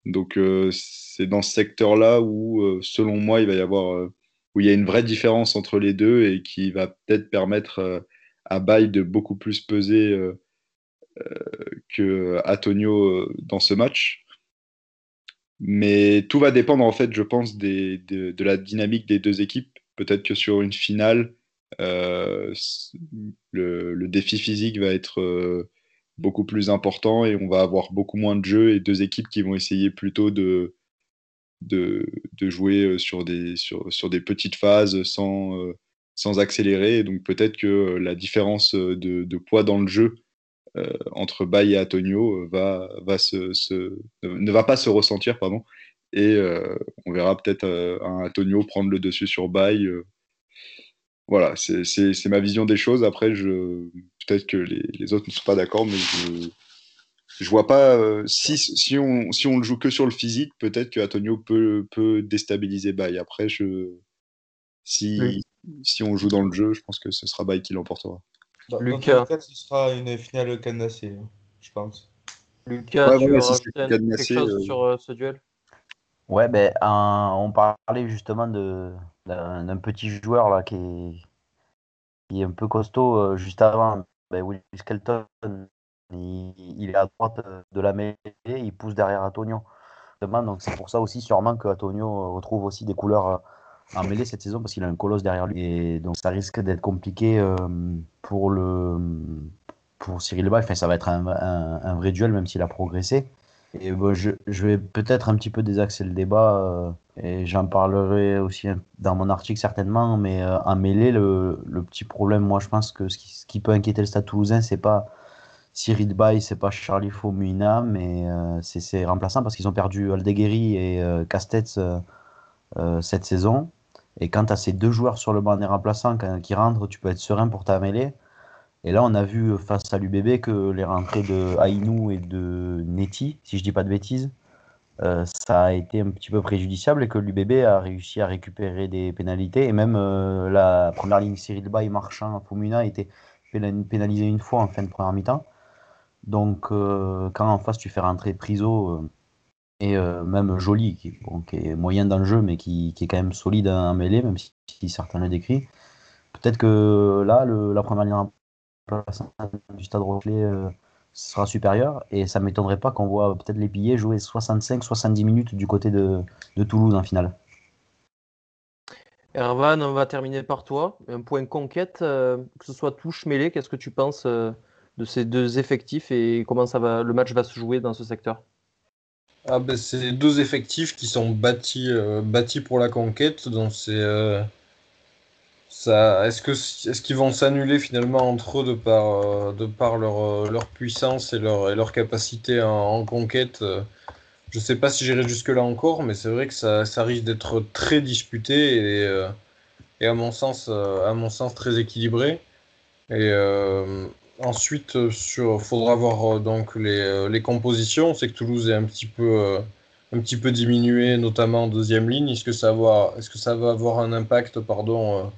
Donc euh, c'est dans ce secteur-là où, euh, selon moi, il va y avoir où il y a une vraie différence entre les deux et qui va peut-être permettre à Bay de beaucoup plus peser que Antonio dans ce match. Mais tout va dépendre, en fait, je pense, de, de la dynamique des deux équipes. Peut-être que sur une finale, euh, le, défi physique va être euh, beaucoup plus important et on va avoir beaucoup moins de jeux et deux équipes qui vont essayer plutôt de, de, jouer euh, sur des, sur, sur, des petites phases sans, sans accélérer. Donc peut-être que la différence de, poids dans le jeu entre Bay et Antonio va, va se, ne va pas se ressentir. Et euh, on verra peut-être un Antonio prendre le dessus sur Bay voilà, c'est ma vision des choses. Après, je peut-être que les, les, autres ne sont pas d'accord, mais je je vois pas euh, si, si on si on le joue que sur le physique, peut-être que Antonio peut peut déstabiliser Bay. Après, je si oui. si on joue dans le jeu, je pense que ce sera Bay qui l'emportera. Bah, Lucas, cas, ce sera une finale cadenassée, je pense. Lucas, ouais, tu voilà, si quelque chose euh... sur euh, ce duel? Ouais, ben, on parlait justement d'un petit joueur là qui est, qui est un peu costaud euh, juste avant. Ben, Will Skelton, il, il, est à droite de la mêlée, il pousse derrière Antonio. Donc c'est pour ça aussi sûrement que Antonio retrouve aussi des couleurs euh, en mêlée cette saison parce qu'il a un colosse derrière lui. Et donc ça risque d'être compliqué euh, pour le pour Cyril Bay. Enfin, ça va être un, un vrai duel même s'il a progressé. Et bon, je, je, vais peut-être un petit peu désaxer le débat, euh, et j'en parlerai aussi dans mon article certainement, mais euh, en mêlée, le, le, petit problème, moi je pense que ce qui, ce qui peut inquiéter le Stade toulousain, c'est pas Cyril Bay, c'est pas Charlie Fomuna, mais euh, c'est ses remplaçants, parce qu'ils ont perdu Aldeguerri et Castex cette saison. Et quand tu as ces deux joueurs sur le banc des remplaçants qui rentrent, tu peux être serein pour ta mêlée. Et là, on a vu face à l'UBB que les rentrées de Aïnou et de Neti, si je dis pas de bêtises, euh, ça a été un petit peu préjudiciable et que l'UBB a réussi à récupérer des pénalités. Et même euh, la première ligne Cyril Bay, Marchand, Fumuna a été pénalisée une fois en fin de première mi-temps. Donc, euh, quand en face tu fais rentrer Priso et même Joly, qui, est moyen dans le jeu, mais qui, est quand même solide en mêlée, même si, certains le décrivent, peut-être que là, la première ligne du Stade Rochelet euh, sera supérieur et ça m'étonnerait pas qu'on voit peut-être les billets jouer 65-70 minutes du côté de, de, Toulouse en finale. Ervan, on va terminer par toi. Un point conquête, euh, que ce soit touche mêlée, qu'est-ce que tu penses euh, de ces deux effectifs et comment ça va, le match va se jouer dans ce secteur? Ah ben, C'est deux effectifs qui sont bâtis, euh, bâtis pour la conquête, donc c'est est-ce que est-ce qu'ils vont s'annuler finalement entre eux de par euh, de par leur, euh, leur puissance et leur et leur capacité en, conquête euh, Je sais pas si j'irai jusque là encore, mais c'est vrai que ça, ça risque d'être très disputé et, et à mon sens à mon sens très équilibré. Et ensuite sur faudra voir donc les, les compositions. On sait que Toulouse est un petit peu un petit peu diminué, notamment en deuxième ligne. Est-ce que ça va est-ce que ça va avoir un impact pardon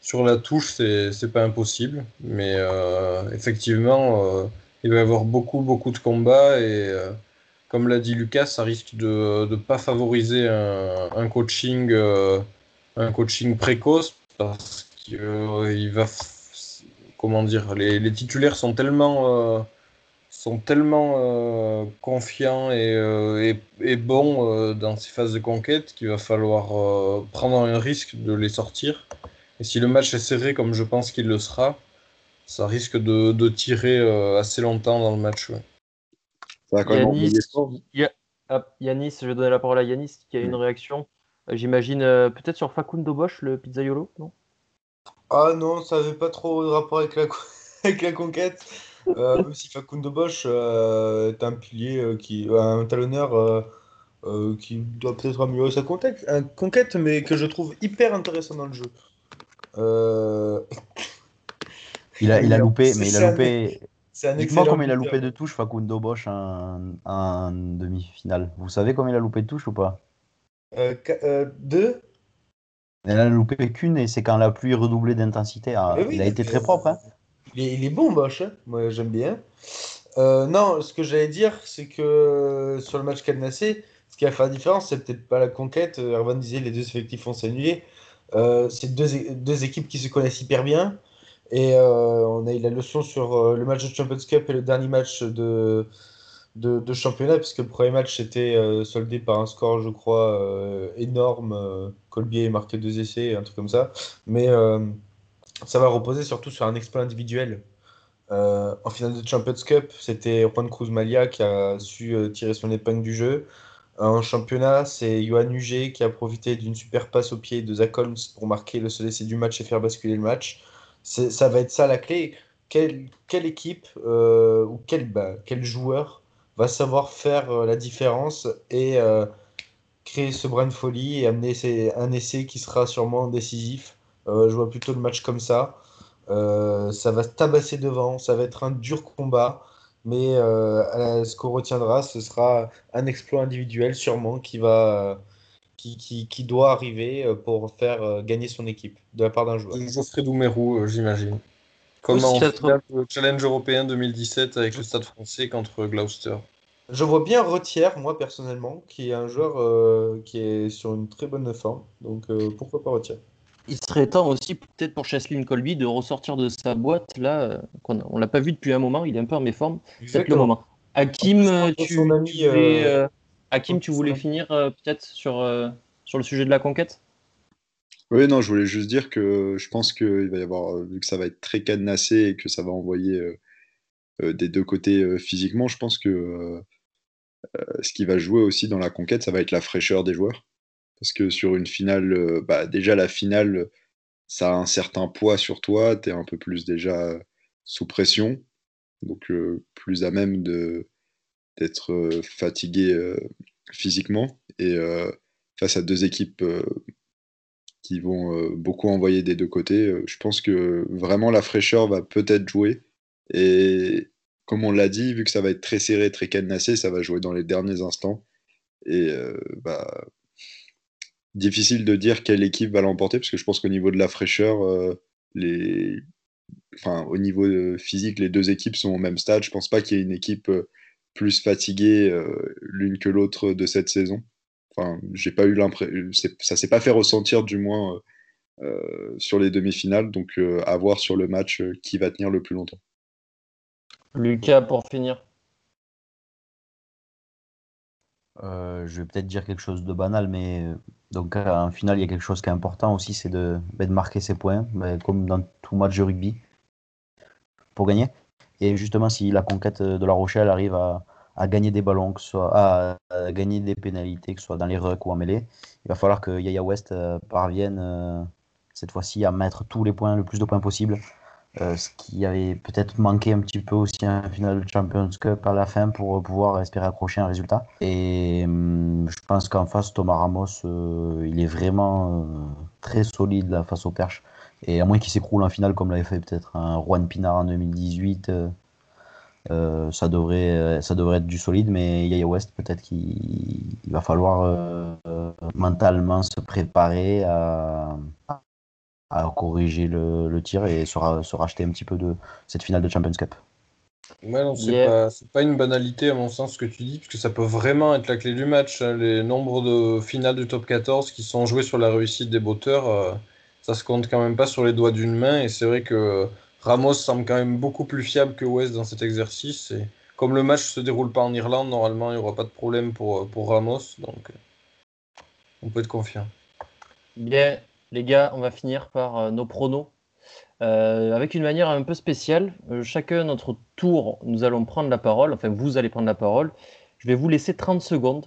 sur la touche, c'est pas impossible, mais euh, effectivement, euh, il va y avoir beaucoup, beaucoup de combats et euh, comme l'a dit Lucas, ça risque de ne pas favoriser un, coaching, un coaching précoce parce qu'il va, comment dire, les, les, titulaires sont tellement, sont tellement confiants et, et, et bons dans ces phases de conquête qu'il va falloir prendre un risque de les sortir. Et si le match est serré, comme je pense qu'il le sera, ça risque de, de tirer euh, assez longtemps dans le match. Ouais. Ça Yanis, y ah, Yanis, je vais donner la parole à Yanis qui a une réaction. Euh, j'imagine euh, peut-être sur Facundo Bosch, le pizzaiolo, non? Ah non, ça n'avait pas trop de rapport avec la, [laughs] avec la conquête. Euh, même si Facundo Bosch euh, est un pilier qui, un talonneur qui doit peut-être améliorer sa conquête, conquête, mais que je trouve hyper intéressant dans le jeu. Euh... Il, a, il a loupé, mais il a loupé. Dites-moi combien il a loupé de touches Facundo Bosch en, en demi-finale. Vous savez combien il a loupé de touches ou pas? Euh, euh, Deux Il a loupé qu'une et c'est quand la pluie redoublée d'intensité. Ah, oui, il a été très propre. Hein il, est, il, est, bon Bosch, hein moi j'aime bien. Euh, non, ce que j'allais dire, c'est que sur le match cadenassé, qui va faire la différence, c'est peut-être pas la conquête. Erwan disait les deux effectifs vont s'annuler. Euh, c'est deux, équipes qui se connaissent hyper bien. Et euh, on a eu la leçon sur euh, le match de Champions Cup et le dernier match de, de, championnat, puisque le premier match était soldé par un score, je crois, énorme. Euh, Colbier a marqué deux essais, un truc comme ça. Mais ça va reposer surtout sur un exploit individuel. En finale de Champions Cup, c'était Juan Cruz Malia qui a su tirer son épingle du jeu. En championnat, c'est Johan Huget qui a profité d'une super passe au pied de Zach Holmes pour marquer le seul essai du match et faire basculer le match. Ça va être ça la clé. Quelle, équipe euh, ou quel, bah, quel joueur va savoir faire euh, la différence et euh, créer ce brin de folie et amener un essai qui sera sûrement décisif? Je vois plutôt le match comme ça. Ça va se tabasser devant, ça va être un dur combat, mais euh, ce qu'on retiendra, ce sera un exploit individuel sûrement qui va, qui, qui, qui doit arriver euh, pour faire euh, gagner son équipe de la part d'un joueur. Geoffrey Doumerou, euh, j'imagine. Comme en de Challenge européen 2017 avec le Stade français contre Gloucester. Je vois bien Retière, moi personnellement, qui est un joueur euh, qui est sur une très bonne forme, donc euh, pourquoi pas Retière. Il serait temps aussi peut-être pour Cheslin Colby de ressortir de sa boîte là. euh, qu'on a- on l'a pas vu depuis un moment, il est un peu en méforme. Peut-être le moment. Hakim, tu, ami, tu voulais, euh, euh, Hakim, tu voulais finir euh, peut-être sur, euh, sur le sujet de la conquête? Oui, non, je voulais juste dire que je pense qu'il va y avoir, vu que ça va être très cadenassé et que ça va envoyer euh, euh, des deux côtés euh, physiquement, je pense que euh, euh, ce qui va jouer aussi dans la conquête, ça va être la fraîcheur des joueurs. Parce que sur une finale, euh, bah, déjà la finale, ça a un certain poids sur toi, tu es un peu plus déjà sous pression, donc euh, plus à même de d'être euh, fatigué physiquement. Et face à deux équipes qui vont beaucoup envoyer des deux côtés. Je pense que vraiment la fraîcheur va peut-être jouer. Et comme on l'a dit, vu que ça va être très serré, très cadenassé, ça va jouer dans les derniers instants. Et bah, difficile de dire quelle équipe va l'emporter, parce que je pense qu'au niveau de la fraîcheur, euh, les... enfin, au niveau euh, physique, les deux équipes sont au même stade. Je pense pas qu'il y ait une équipe euh, plus fatiguée l'une que l'autre de cette saison. Enfin, j'ai pas eu l'impression, ça s'est pas fait ressentir du moins sur les demi-finales, donc à voir sur le match qui va tenir le plus longtemps. Lucas, pour finir. Euh, je vais peut-être dire quelque chose de banal, mais euh, donc en finale, il y a quelque chose qui est important aussi, c'est de, ben, marquer ses points, ben, comme dans tout match de rugby, pour gagner. Et justement, si la conquête de La Rochelle arrive à, gagner des ballons, que ce soit à, gagner des pénalités, que ce soit dans les rucks ou en mêlée, il va falloir que Yaya West euh, parvienne cette fois-ci à mettre tous les points, le plus de points possible. Euh, ce qui avait peut-être manqué un petit peu aussi en finale de Champions Cup à la fin pour pouvoir espérer accrocher un résultat. Et hum, je pense qu'en face, Thomas Ramos, euh, il est vraiment euh, très solide face au perche. Et à moins qu'il s'écroule en finale comme l'avait fait peut-être un Juan Pinar en 2018, euh, euh, ça, devrait, ça devrait être du solide. Mais Yaya West, peut-être qu'il il va falloir mentalement se préparer à, à corriger le, le tir et se, ra- se racheter un petit peu de cette finale de Champions Cup. Ouais, non, c'est Yeah. pas, c'est pas une banalité à mon sens ce que tu dis, parce que ça peut vraiment être la clé du match. hein. Les nombres de finales du top 14 qui sont joués sur la réussite des botteurs, euh, ça se compte quand même pas sur les doigts d'une main. Et c'est vrai que Ramos semble quand même beaucoup plus fiable que West dans cet exercice. Et comme le match se déroule pas en Irlande, normalement il n'y aura pas de problème pour, pour Ramos. Donc euh, on peut être confiant. Bien, les gars, on va finir par euh, nos pronos. Euh, avec une manière un peu spéciale. Euh, chacun notre tour, nous allons prendre la parole. Enfin, vous allez prendre la parole. Je vais vous laisser 30 secondes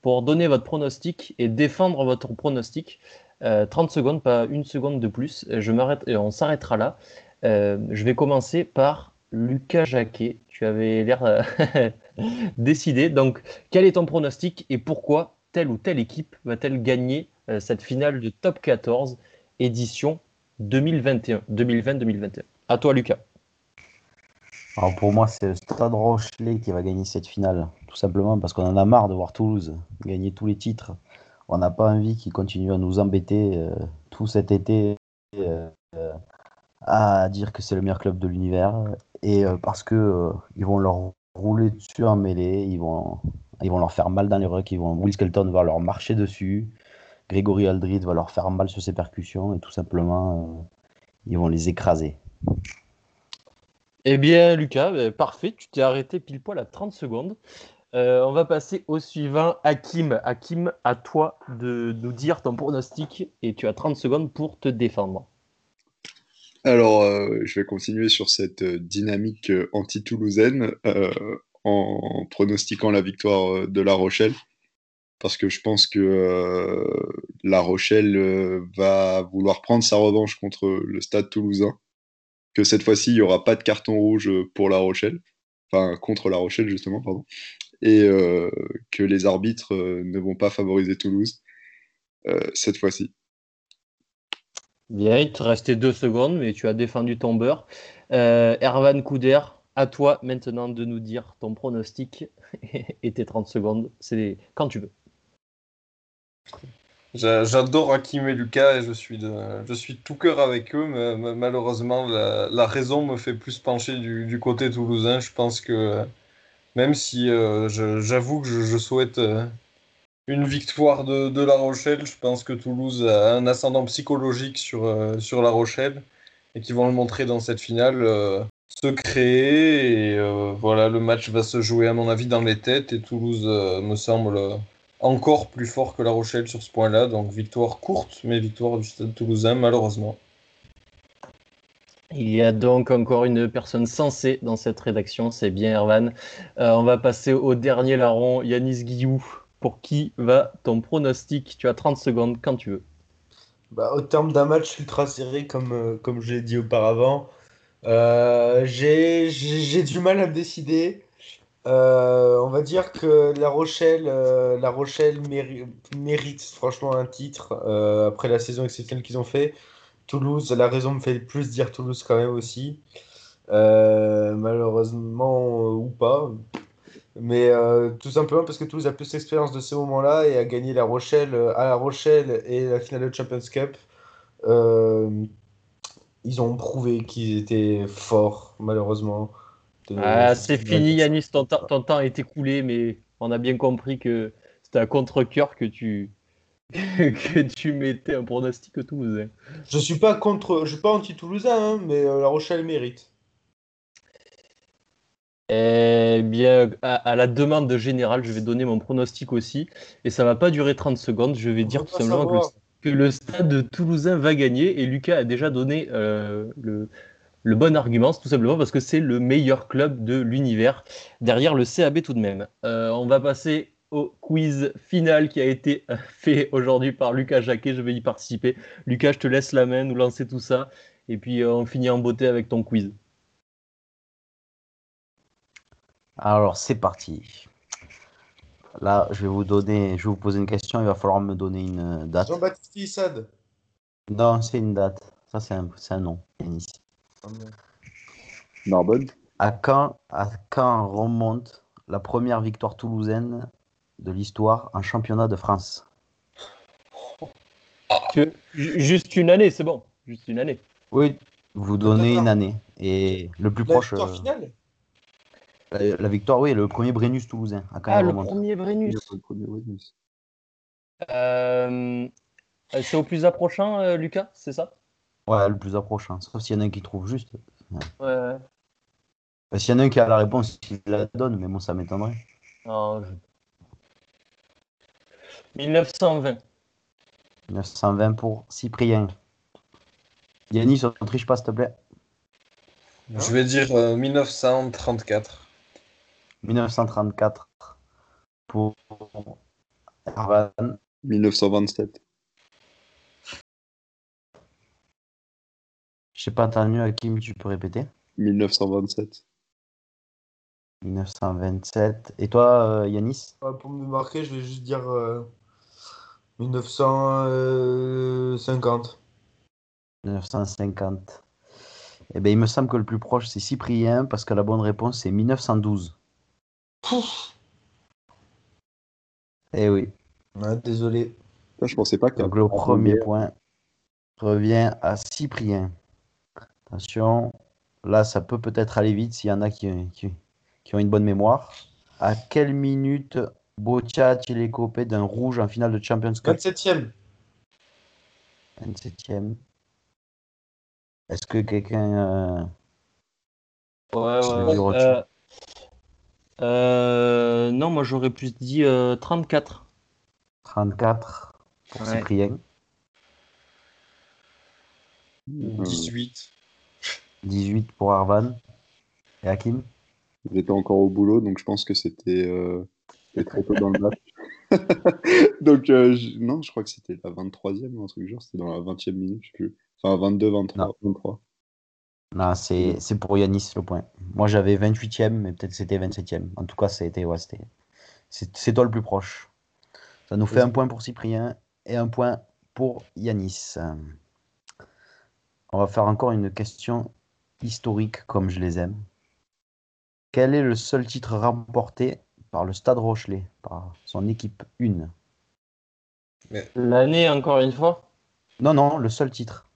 pour donner votre pronostic et défendre votre pronostic. Euh, 30 secondes, pas une seconde de plus. Je on s'arrêtera là. Je vais commencer par Lucas Jacquet. Tu avais l'air [laughs] décidé. Donc, quel est ton pronostic et pourquoi telle ou telle équipe va-t-elle gagner cette finale de top 14 édition 2021, 2020-2021 À toi, Lucas. Alors pour moi, c'est le Stade Rochelet qui va gagner cette finale, tout simplement parce qu'on en a marre de voir Toulouse gagner tous les titres. On n'a pas envie qu'ils continuent à nous embêter euh, tout cet été euh, euh, à dire que c'est le meilleur club de l'univers et euh, parce que euh, ils vont leur rouler dessus en mêlée, ils vont Ils vont leur faire mal dans les rucks. Ils vont... Will Skelton va leur marcher dessus. Grégory Aldrid va leur faire mal sur ses percussions. Et tout simplement, euh, ils vont les écraser. Eh bien, Lucas, ben, parfait. Tu t'es arrêté pile poil à 30 secondes. Euh, on va passer au suivant, Hakim. Hakim, à toi de nous dire ton pronostic et tu as 30 secondes pour te défendre. Alors, euh, je vais continuer sur cette dynamique anti-toulousaine euh, en pronostiquant la victoire de La Rochelle. Parce que je pense que euh, La Rochelle euh, va vouloir prendre sa revanche contre le Stade toulousain. Que cette fois-ci, il n'y aura pas de carton rouge pour La Rochelle. Enfin, contre La Rochelle, justement, pardon. Et euh, que les arbitres ne vont pas favoriser Toulouse cette fois-ci. Bien, il te restait deux secondes, mais tu as défendu ton beurre. Erwan Couder, à toi maintenant de nous dire ton pronostic [laughs] et tes 30 secondes. C'est quand tu veux. J'a- J'adore Hakim et Lucas et je suis de, je suis tout cœur avec eux, mais, malheureusement, la, raison me fait plus pencher du, côté toulousain. Je pense que même si euh, j'avoue que je, souhaite euh, une victoire de, La Rochelle, je pense que Toulouse a un ascendant psychologique sur, euh, sur La Rochelle et qu'ils vont le montrer dans cette finale. se créer et voilà, le match va se jouer à mon avis dans les têtes et Toulouse me semble encore plus fort que La Rochelle sur ce point-là. Donc victoire courte, mais victoire du Stade toulousain, malheureusement. Il y a donc encore une personne sensée dans cette rédaction, c'est bien Erwan. Euh, on va passer au dernier larron, Yanis Guillou. Pour qui va ton pronostic? Tu as 30 secondes quand tu veux. Bah, au terme d'un match ultra serré, comme, euh, comme je l'ai dit auparavant, euh, j'ai j'ai- j'ai du mal à me décider. Euh, on va dire que La Rochelle, euh, La Rochelle méri- mérite franchement un titre euh, après la saison exceptionnelle qu'ils ont fait. Toulouse, la raison me fait plus dire Toulouse quand même aussi. Malheureusement ou pas. Mais tout simplement parce que Toulouse a plus d'expérience de ces moments-là et a gagné La Rochelle à La Rochelle et la finale de Champions Cup. Ils ont prouvé qu'ils étaient forts, malheureusement. Ah, c'est fini Yanis, ton, temps- ton temps est écoulé, mais on a bien compris que c'était à contre-coeur que tu, [laughs] que tu mettais un pronostic toulousain. Je suis pas contre, je suis pas anti-toulousain, hein, mais euh, La Rochelle mérite. Eh bien, à, à la demande de Général, je vais donner mon pronostic aussi. Et ça va pas durer 30 secondes. Je vais On dire tout simplement que le, savoir. que le stade toulousain va gagner. Et Lucas a déjà donné euh, le, le bon argument, c'est tout simplement parce que c'est le meilleur club de l'univers, derrière le CAB tout de même. Euh, on va passer au quiz final qui a été euh, [laughs] fait aujourd'hui par Lucas Jacquet. Je vais y participer. Lucas, je te laisse la main, nous lancer tout ça. Et puis euh, on finit en beauté avec ton quiz. Alors, c'est parti. Là, je vais vous donner, je vais vous poser une question. Il va falloir me donner une date. Jean-Baptiste Issad. Non, c'est une date. Ça, c'est un, c'est un nom. Narbonne À quand, à quand remonte la première victoire toulousaine de l'histoire en championnat de France? Que- juste une année, c'est bon. Juste une année. Oui, vous donnez une année. Et le plus La proche, victoire euh, finale? la, la victoire, oui, le premier Brennus toulousain. À quand Ah, il le remonte? premier Brennus. Euh, c'est au plus approchant, euh, Lucas, c'est ça? Ouais, le plus approchant. Sauf s'il y en a un qui trouve juste. Ouais. Bah, S'il y en a un qui a la réponse, il la donne, mais bon, ça m'étonnerait. Non, je- 1920. 920 pour Cyprien. Yanis, on triche pas, s'il te plaît. Je vais dire euh, 1934. 1934 pour Erwan. 1927. Je sais pas entendu, Hakim, tu peux répéter 1927. 1927. Et toi, euh, Yanis? Pour me marquer, je vais juste dire euh, 1950. 1950. Eh ben, il me semble que le plus proche, c'est Cyprien, parce que la bonne réponse, c'est 1912. Eh oui. Désolé. Je pensais pas y Donc le premier. point revient à Cyprien. Attention, là ça peut peut-être aller vite s'il y en a qui, qui, qui ont une bonne mémoire. À quelle minute Boccia a-t-il écopé d'un rouge en finale de Champions Cup? 27ème. 27e. Est-ce que quelqu'un. euh, Ouais, ouais. Euh, euh, non, moi j'aurais plus dit euh, 34. 34 pour Ouais. Cyprien. 18. 18 pour Arvan. Et Hakim J'étais encore au boulot, donc je pense que c'était euh, très tôt dans le match. [laughs] donc, euh, je- non, je crois que c'était la 23e ou un truc du genre, c'était dans la 20e minute, je sais plus. Enfin, 22, 23, Non. 23. Non, c'est c'est pour Yanis le point. Moi j'avais 28e, mais peut-être c'était 27e. En tout cas, c'était. Ouais, c'est toi le plus proche. Ça nous fait un point pour Cyprien et un point pour Yanis. On va faire encore une question historique comme je les aime. Quel est le seul titre remporté par le Stade Rochelet, par son équipe 1 L'année, encore une fois? Non, non, le seul titre.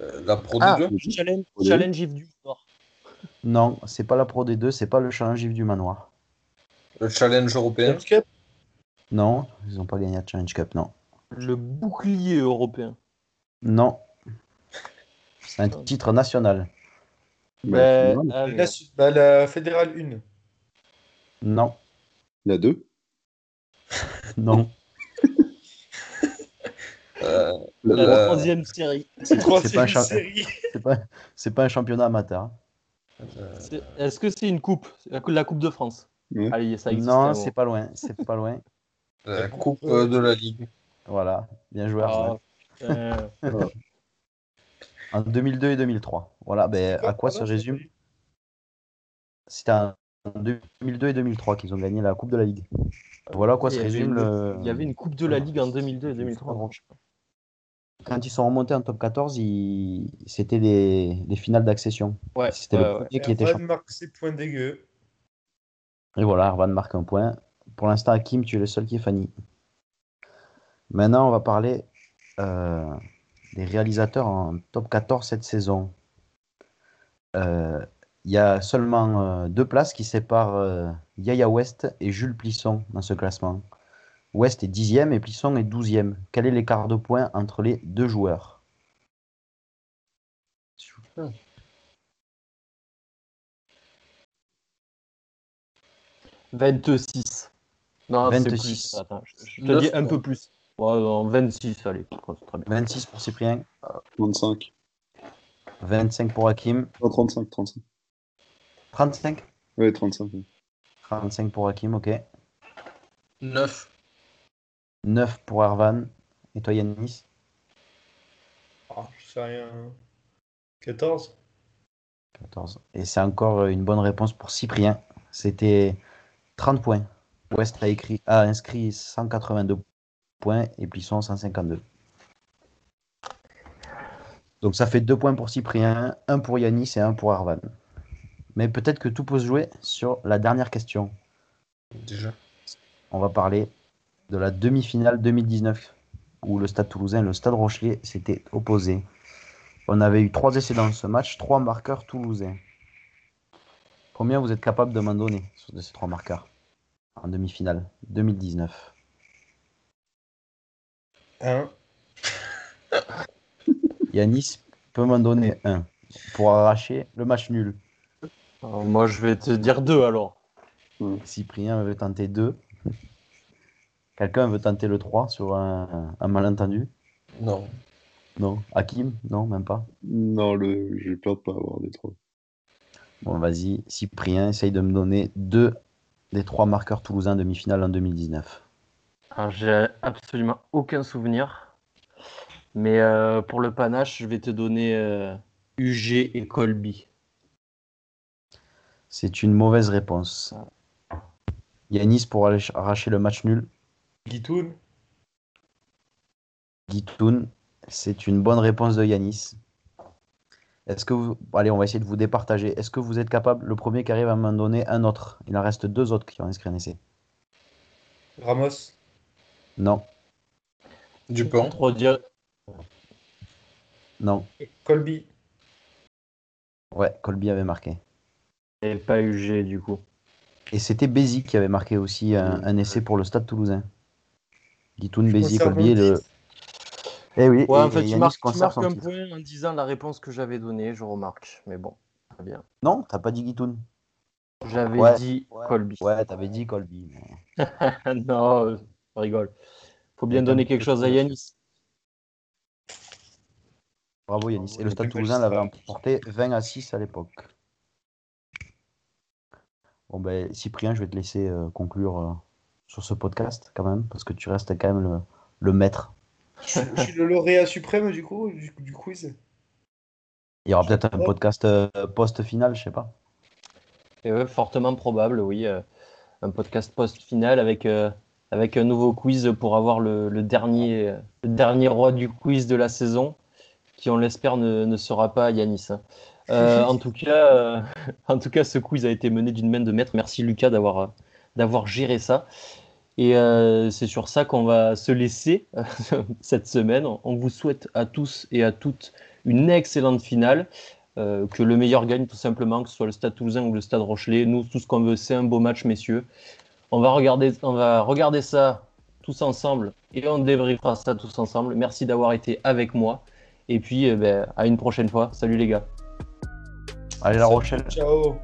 Euh, la Pro Ah. D2 Challenge, Oui. challenge Yves du Nord. Non, c'est pas la Pro D2, c'est pas le Challenge Yves du Manoir. Le Challenge européen? Cup? Non, ils n'ont pas gagné la Challenge Cup, non. Le bouclier européen. Non. C'est un titre national. Bah, Ben, La, bah, la fédérale 1. Non, la 2. [laughs] non. Euh, la Euh, troisième série. C'est pas cha- pas, pas un championnat amateur. euh, C'est- Est-ce que c'est une coupe? La, cou- la Coupe de France Ouais. Allez, ça existe. Non, c'est pas loin. C'est pas loin. la Coupe euh, de la Ligue. Voilà, bien joué. Ah, putain. [laughs] En 2002 et 2003. Voilà, ben, à quoi se résume C'était en 2002 et 2003 qu'ils ont gagné la Coupe de la Ligue. Voilà à quoi se résume une- le. Il y avait une Coupe de la Ligue en 2002 et 2003. Quand ils sont remontés en top 14, ils- c'était les... les finales d'accession. Ouais, C'était le ouais. premier qui était Erwan champion. marque ses points dégueux. Et voilà, Arvan marque un point. Pour l'instant, Hakim, tu es le seul qui est Fanny. Maintenant, on va parler euh, des réalisateurs en top 14 cette saison. Euh, Il y a seulement euh, deux places qui séparent euh, Yaya West et Jules Plisson dans ce classement. West est 10e et Plisson est 12e. Quel est l'écart de points entre les deux joueurs? 26. Non, c'est 26. plus. Attends, je, je te dis un peu plus. Ouais, non, 26, allez. c'est très bien. 26 pour Cyprien, 35. 25 pour Hakim, Non, 35, 35. 35 Ouais, 35. oui. 35 pour Hakim, ok. 9. 9 pour Arvan. Et toi, Yanis Ah, je sais rien. 14 14. Et c'est encore une bonne réponse pour Cyprien. C'était 30 points. West a, écrit, a inscrit 182 points et Plisson 152. Donc ça fait 2 points pour Cyprien, 1 pour Yanis et 1 pour Arvan. Mais peut-être que tout peut se jouer sur la dernière question. Déjà. On va parler de la demi-finale 2019 où le Stade Toulousain et le Stade Rochelet s'étaient opposés. On avait eu trois essais dans ce match, trois marqueurs toulousains. Combien vous êtes capable de m'en donner sur ces trois marqueurs en demi-finale 2019 1. [laughs] Yanis peut m'en donner un pour arracher le match nul. Alors, moi, je vais te dire 2 alors. Cyprien veut tenter deux. Quelqu'un veut tenter le 3 sur un, un malentendu? Non. Non. Hakim? Non, même pas? Non, le... j'ai peur de pas avoir des trois. Bon, vas-y, Cyprien, essaye de me donner deux des trois marqueurs toulousains demi-finale en 2019. Alors, j'ai absolument aucun souvenir. Mais euh, pour le panache, je vais te donner euh, UG et Colby. C'est une mauvaise réponse. Yanis pour aller arracher le match nul. Guitoun. Guitoun, c'est une bonne réponse de Yanis. Est-ce que vous... Allez, on va essayer de vous départager. Est-ce que vous êtes capable, le premier qui arrive à m'en donner un autre Il en reste deux autres qui ont inscrit un essai. Ramos. Non, Dupont. Trop dire. non. Et c'était Bézi qui avait marqué aussi un, un essai pour le Stade Toulousain. Guitoun, Bézi, Colby et le. Eh oui, Ouais, et- en fait, et tu marques, tu marques un titre. point en disant la réponse que j'avais donnée, je remarque. Mais bon, très bien. Non, t'as pas dit Guitoun. J'avais Ouais, dit ouais, Colby. Ouais, t'avais dit Colby. mais- [laughs] non, on rigole. Faut bien donner quelque chose à. Yanis. Bravo Yanis. Et le Stade Toulousain l'avait emporté 20 à 6 à l'époque. Bon ben Cyprien, je vais te laisser euh, conclure euh, sur ce podcast quand même, parce que tu restes quand même le, le maître. Je, je suis le lauréat suprême du coup du, du quiz. Il y aura peut-être un podcast euh, post-final, je sais pas. Et fortement probable, oui. euh, un podcast post-final avec, euh, avec un nouveau quiz pour avoir le, dernier, dernier roi du quiz de la saison, qui on l'espère ne, ne sera pas Yanis. hein. Euh, en, tout cas, euh, [laughs] en tout cas, ce quiz a été mené d'une main de maître. Merci Lucas d'avoir d'avoir géré ça. Et euh, c'est sur ça qu'on va se laisser [laughs] cette semaine. On vous souhaite à tous et à toutes une excellente finale. Que le meilleur gagne tout simplement, que ce soit le Stade Toulousain ou le Stade Rochelet. Nous, tout ce qu'on veut, c'est un beau match, messieurs. On va regarder, on va regarder ça tous ensemble et on débriefera ça tous ensemble. Merci d'avoir été avec moi. Et puis, eh ben, à une prochaine fois. Salut les gars. Allez La Rochelle. Ciao.